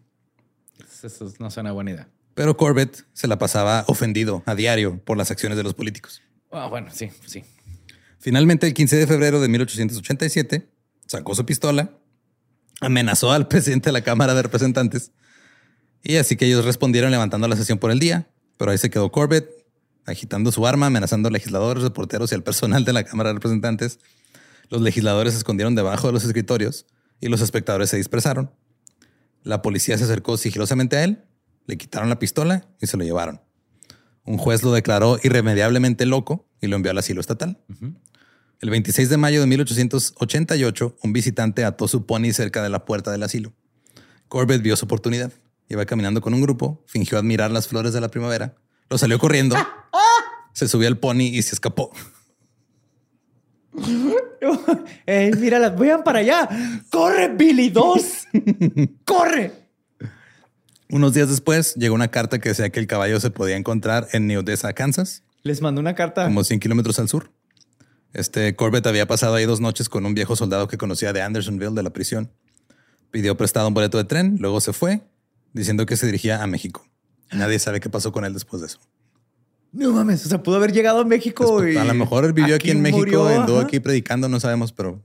Eso no suena buena idea. Pero Corbett se la pasaba ofendido a diario por las acciones de los políticos. Ah, bueno, sí, sí. Finalmente, el 15 de febrero de 1887, sacó su pistola, amenazó al presidente de la Cámara de Representantes y así que ellos respondieron levantando la sesión por el día. Pero ahí se quedó Corbett agitando su arma, amenazando a legisladores, reporteros y al personal de la Cámara de Representantes los legisladores se escondieron debajo de los escritorios y los espectadores se dispersaron. La policía se acercó sigilosamente a él, le quitaron la pistola y se lo llevaron. Un juez lo declaró irremediablemente loco y lo envió al asilo estatal. El 26 de mayo de 1888, un visitante ató su pony cerca de la puerta del asilo. Corbett vio su oportunidad. Iba caminando con un grupo, fingió admirar las flores de la primavera, lo salió corriendo, se subió al pony y se escapó. Ey, mira, vayan para allá. ¡Corre, Billy 2! ¡Corre! Unos días después llegó una carta que decía que el caballo se podía encontrar en New Odessa, Kansas. Les mandó una carta. Como 100 kilómetros al sur. Este Corbett había pasado ahí dos noches con un viejo soldado que conocía de Andersonville de la prisión. Pidió prestado un boleto de tren, luego se fue, diciendo que se dirigía a México. Nadie sabe qué pasó con él después de eso. No mames, o sea, pudo haber llegado a México y. A lo mejor vivió aquí, en México, andó aquí predicando, no sabemos, pero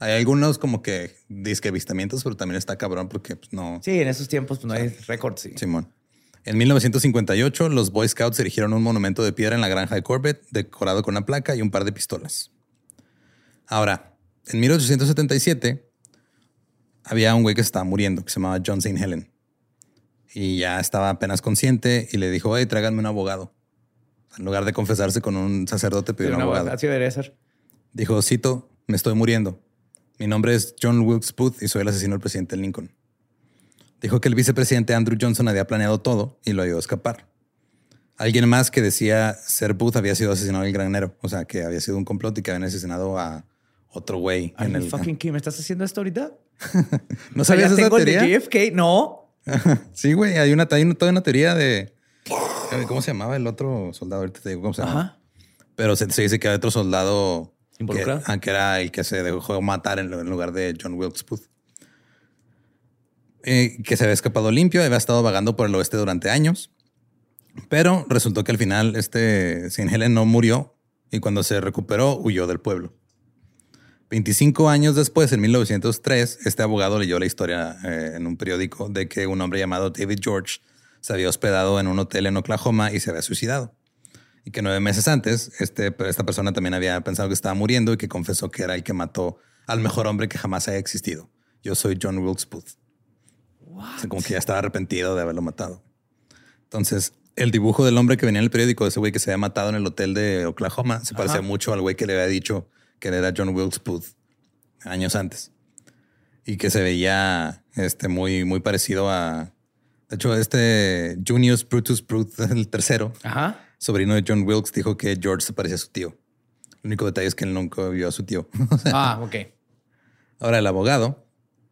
hay algunos como que disque avistamientos, pero también está cabrón porque pues, no. Sí, en esos tiempos pues, no hay récords. Sí. Simón. En 1958, los Boy Scouts erigieron un monumento de piedra en la granja de Corbett, decorado con una placa y un par de pistolas. Ahora, en 1877, había un güey que estaba muriendo, que se llamaba John St. Helen. Y ya estaba apenas consciente y le dijo, oye, tráiganme un abogado. En lugar de confesarse con un sacerdote, pidió un abogado. Así debería ser. Dijo, cito, me estoy muriendo. Mi nombre es John Wilkes Booth y soy el asesino del presidente Lincoln. Dijo que el vicepresidente Andrew Johnson había planeado todo y lo ayudó a escapar. Alguien más que decía ser Booth había sido asesinado en el granero. O sea, que había sido un complot y que habían asesinado a otro güey. en el fucking ¿Me estás haciendo esto ahorita? ¿No sabías esa teoría? de JFK? No. sí, güey. Hay una, hay toda una teoría de... ¿Cómo se llamaba el otro soldado? Ahorita te digo cómo se llama. Pero se, dice que hay otro soldado... ¿Involucrado? Que, ah, que, era el que se dejó matar en, lugar de John Wilkes Booth. Eh, que se había escapado limpio, había estado vagando por el oeste durante años. Pero resultó que al final este Sin Helen no murió y cuando se recuperó huyó del pueblo. 25 años después, en 1903, este abogado leyó la historia eh, en un periódico de que un hombre llamado David George se había hospedado en un hotel en Oklahoma y se había suicidado. Y que nueve meses antes, este, esta persona también había pensado que estaba muriendo y que confesó que era el que mató al mejor hombre que jamás haya existido. Yo soy John Wilkes Booth. como que ya estaba arrepentido de haberlo matado. Entonces, el dibujo del hombre que venía en el periódico, de ese güey que se había matado en el hotel de Oklahoma, se parecía mucho al güey que le había dicho que era John Wilkes Booth años antes. Y que se veía este, muy, muy parecido a. De hecho, este Junius Brutus Booth, el tercero, sobrino de John Wilkes, dijo que George se parecía a su tío. El único detalle es que él nunca vio a su tío. ah, ok. Ahora, el abogado,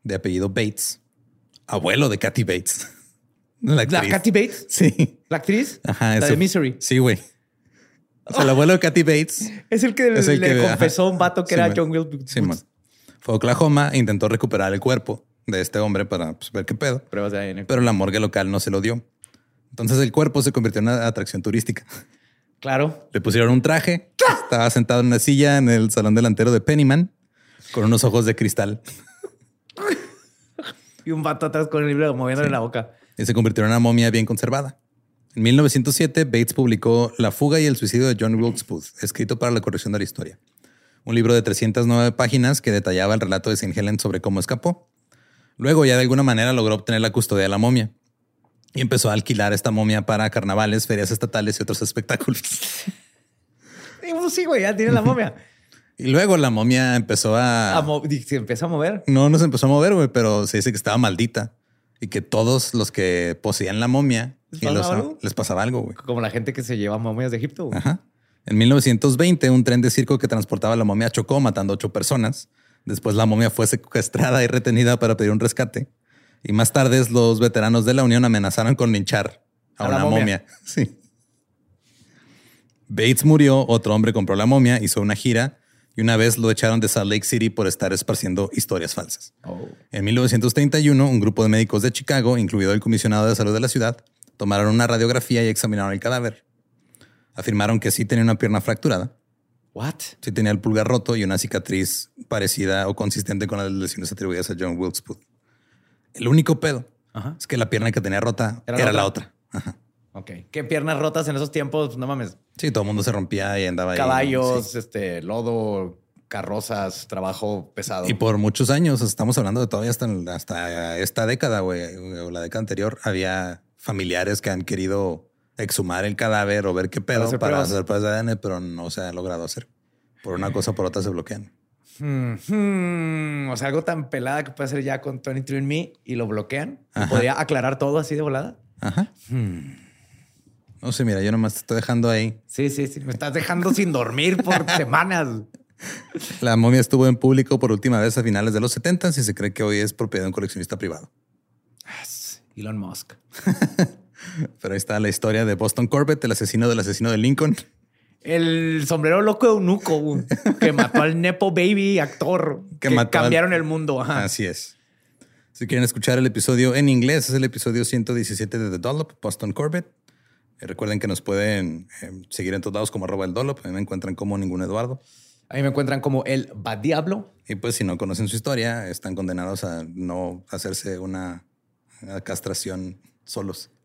de apellido Bates, abuelo de Kathy Bates. La, Kathy Bates? Sí. ¿La actriz? Ajá. La de Misery. Sí, güey. O sea, el abuelo de Kathy Bates. Es el que le confesó a un vato que era John Wilkes. Sí, Fue a Oklahoma e intentó recuperar el cuerpo de este hombre para pues, ver qué pedo. Pero la morgue local no se lo dio. Entonces el cuerpo se convirtió en una atracción turística. Claro. Le pusieron un traje. Estaba sentado en una silla en el salón delantero de Pennyman con unos ojos de cristal. y un vato atrás con el libro moviéndole la boca. Y se convirtió en una momia bien conservada. En 1907, Bates publicó La fuga y el suicidio de John Wilkes Booth, escrito para la corrección de la historia. Un libro de 309 páginas que detallaba el relato de St. Helen sobre cómo escapó. Luego ya de alguna manera logró obtener la custodia de la momia y empezó a alquilar esta momia para carnavales, ferias estatales y otros espectáculos. Pues sí, güey, ya tiene la momia. Y luego la momia empezó a... ¿Se empezó a mover? No, no se empezó a mover, güey, pero se dice que estaba maldita y que todos los que poseían la momia ¿Les pasaba, algo? les pasaba algo, güey. Como la gente que se lleva momias de Egipto. Güey. Ajá. En 1920, un tren de circo que transportaba la momia chocó, matando ocho personas. Después la momia fue secuestrada y retenida para pedir un rescate. Y más tarde los veteranos de la Unión amenazaron con linchar a, una momia. Sí. Bates murió, otro hombre compró la momia, hizo una gira y una vez lo echaron de Salt Lake City por estar esparciendo historias falsas. Oh. En 1931, un grupo de médicos de Chicago, incluido el comisionado de salud de la ciudad, tomaron una radiografía y examinaron el cadáver. Afirmaron que sí tenía una pierna fracturada. What? Sí tenía el pulgar roto y una cicatriz parecida o consistente con las lesiones atribuidas a John Wilkes Booth. El único pedo es que la pierna que tenía rota era, la otra. Ok. ¿Qué piernas rotas en esos tiempos? No mames. Sí, todo el mundo se rompía y andaba ahí. Caballos, este, lodo, carrozas, trabajo pesado. Y por muchos años, estamos hablando de todavía hasta, hasta esta década, güey, o la década anterior, había familiares que han querido exhumar el cadáver o ver qué pedo para hacer, pruebas de ADN, pero no se ha logrado hacer. Por una cosa o por otra se bloquean. Hmm, hmm. O sea, algo tan pelada que puede hacer ya con 23andMe y lo bloquean. ¿Podría aclarar todo así de volada? Ajá. Hmm. No sé, mira, yo nomás te estoy dejando ahí. Sí, sí, sí. Me estás dejando sin dormir por semanas. La momia estuvo en público por última vez a finales de los 70 y se cree que hoy es propiedad de un coleccionista privado. Elon Musk. Pero ahí está la historia de Boston Corbett, el asesino del asesino de Lincoln. El sombrero loco de Eunuco, que mató al Nepo Baby actor. Que, cambiaron el mundo. Así es. Si quieren escuchar el episodio en inglés, es el episodio 117 de The Dollop, Boston Corbett. Eh, recuerden que nos pueden eh, seguir en todos lados como arroba el Dolop. A mí me encuentran como ningún Eduardo. A mí me encuentran como el Badiablo. Y pues si no conocen su historia, están condenados a no hacerse una, castración solos.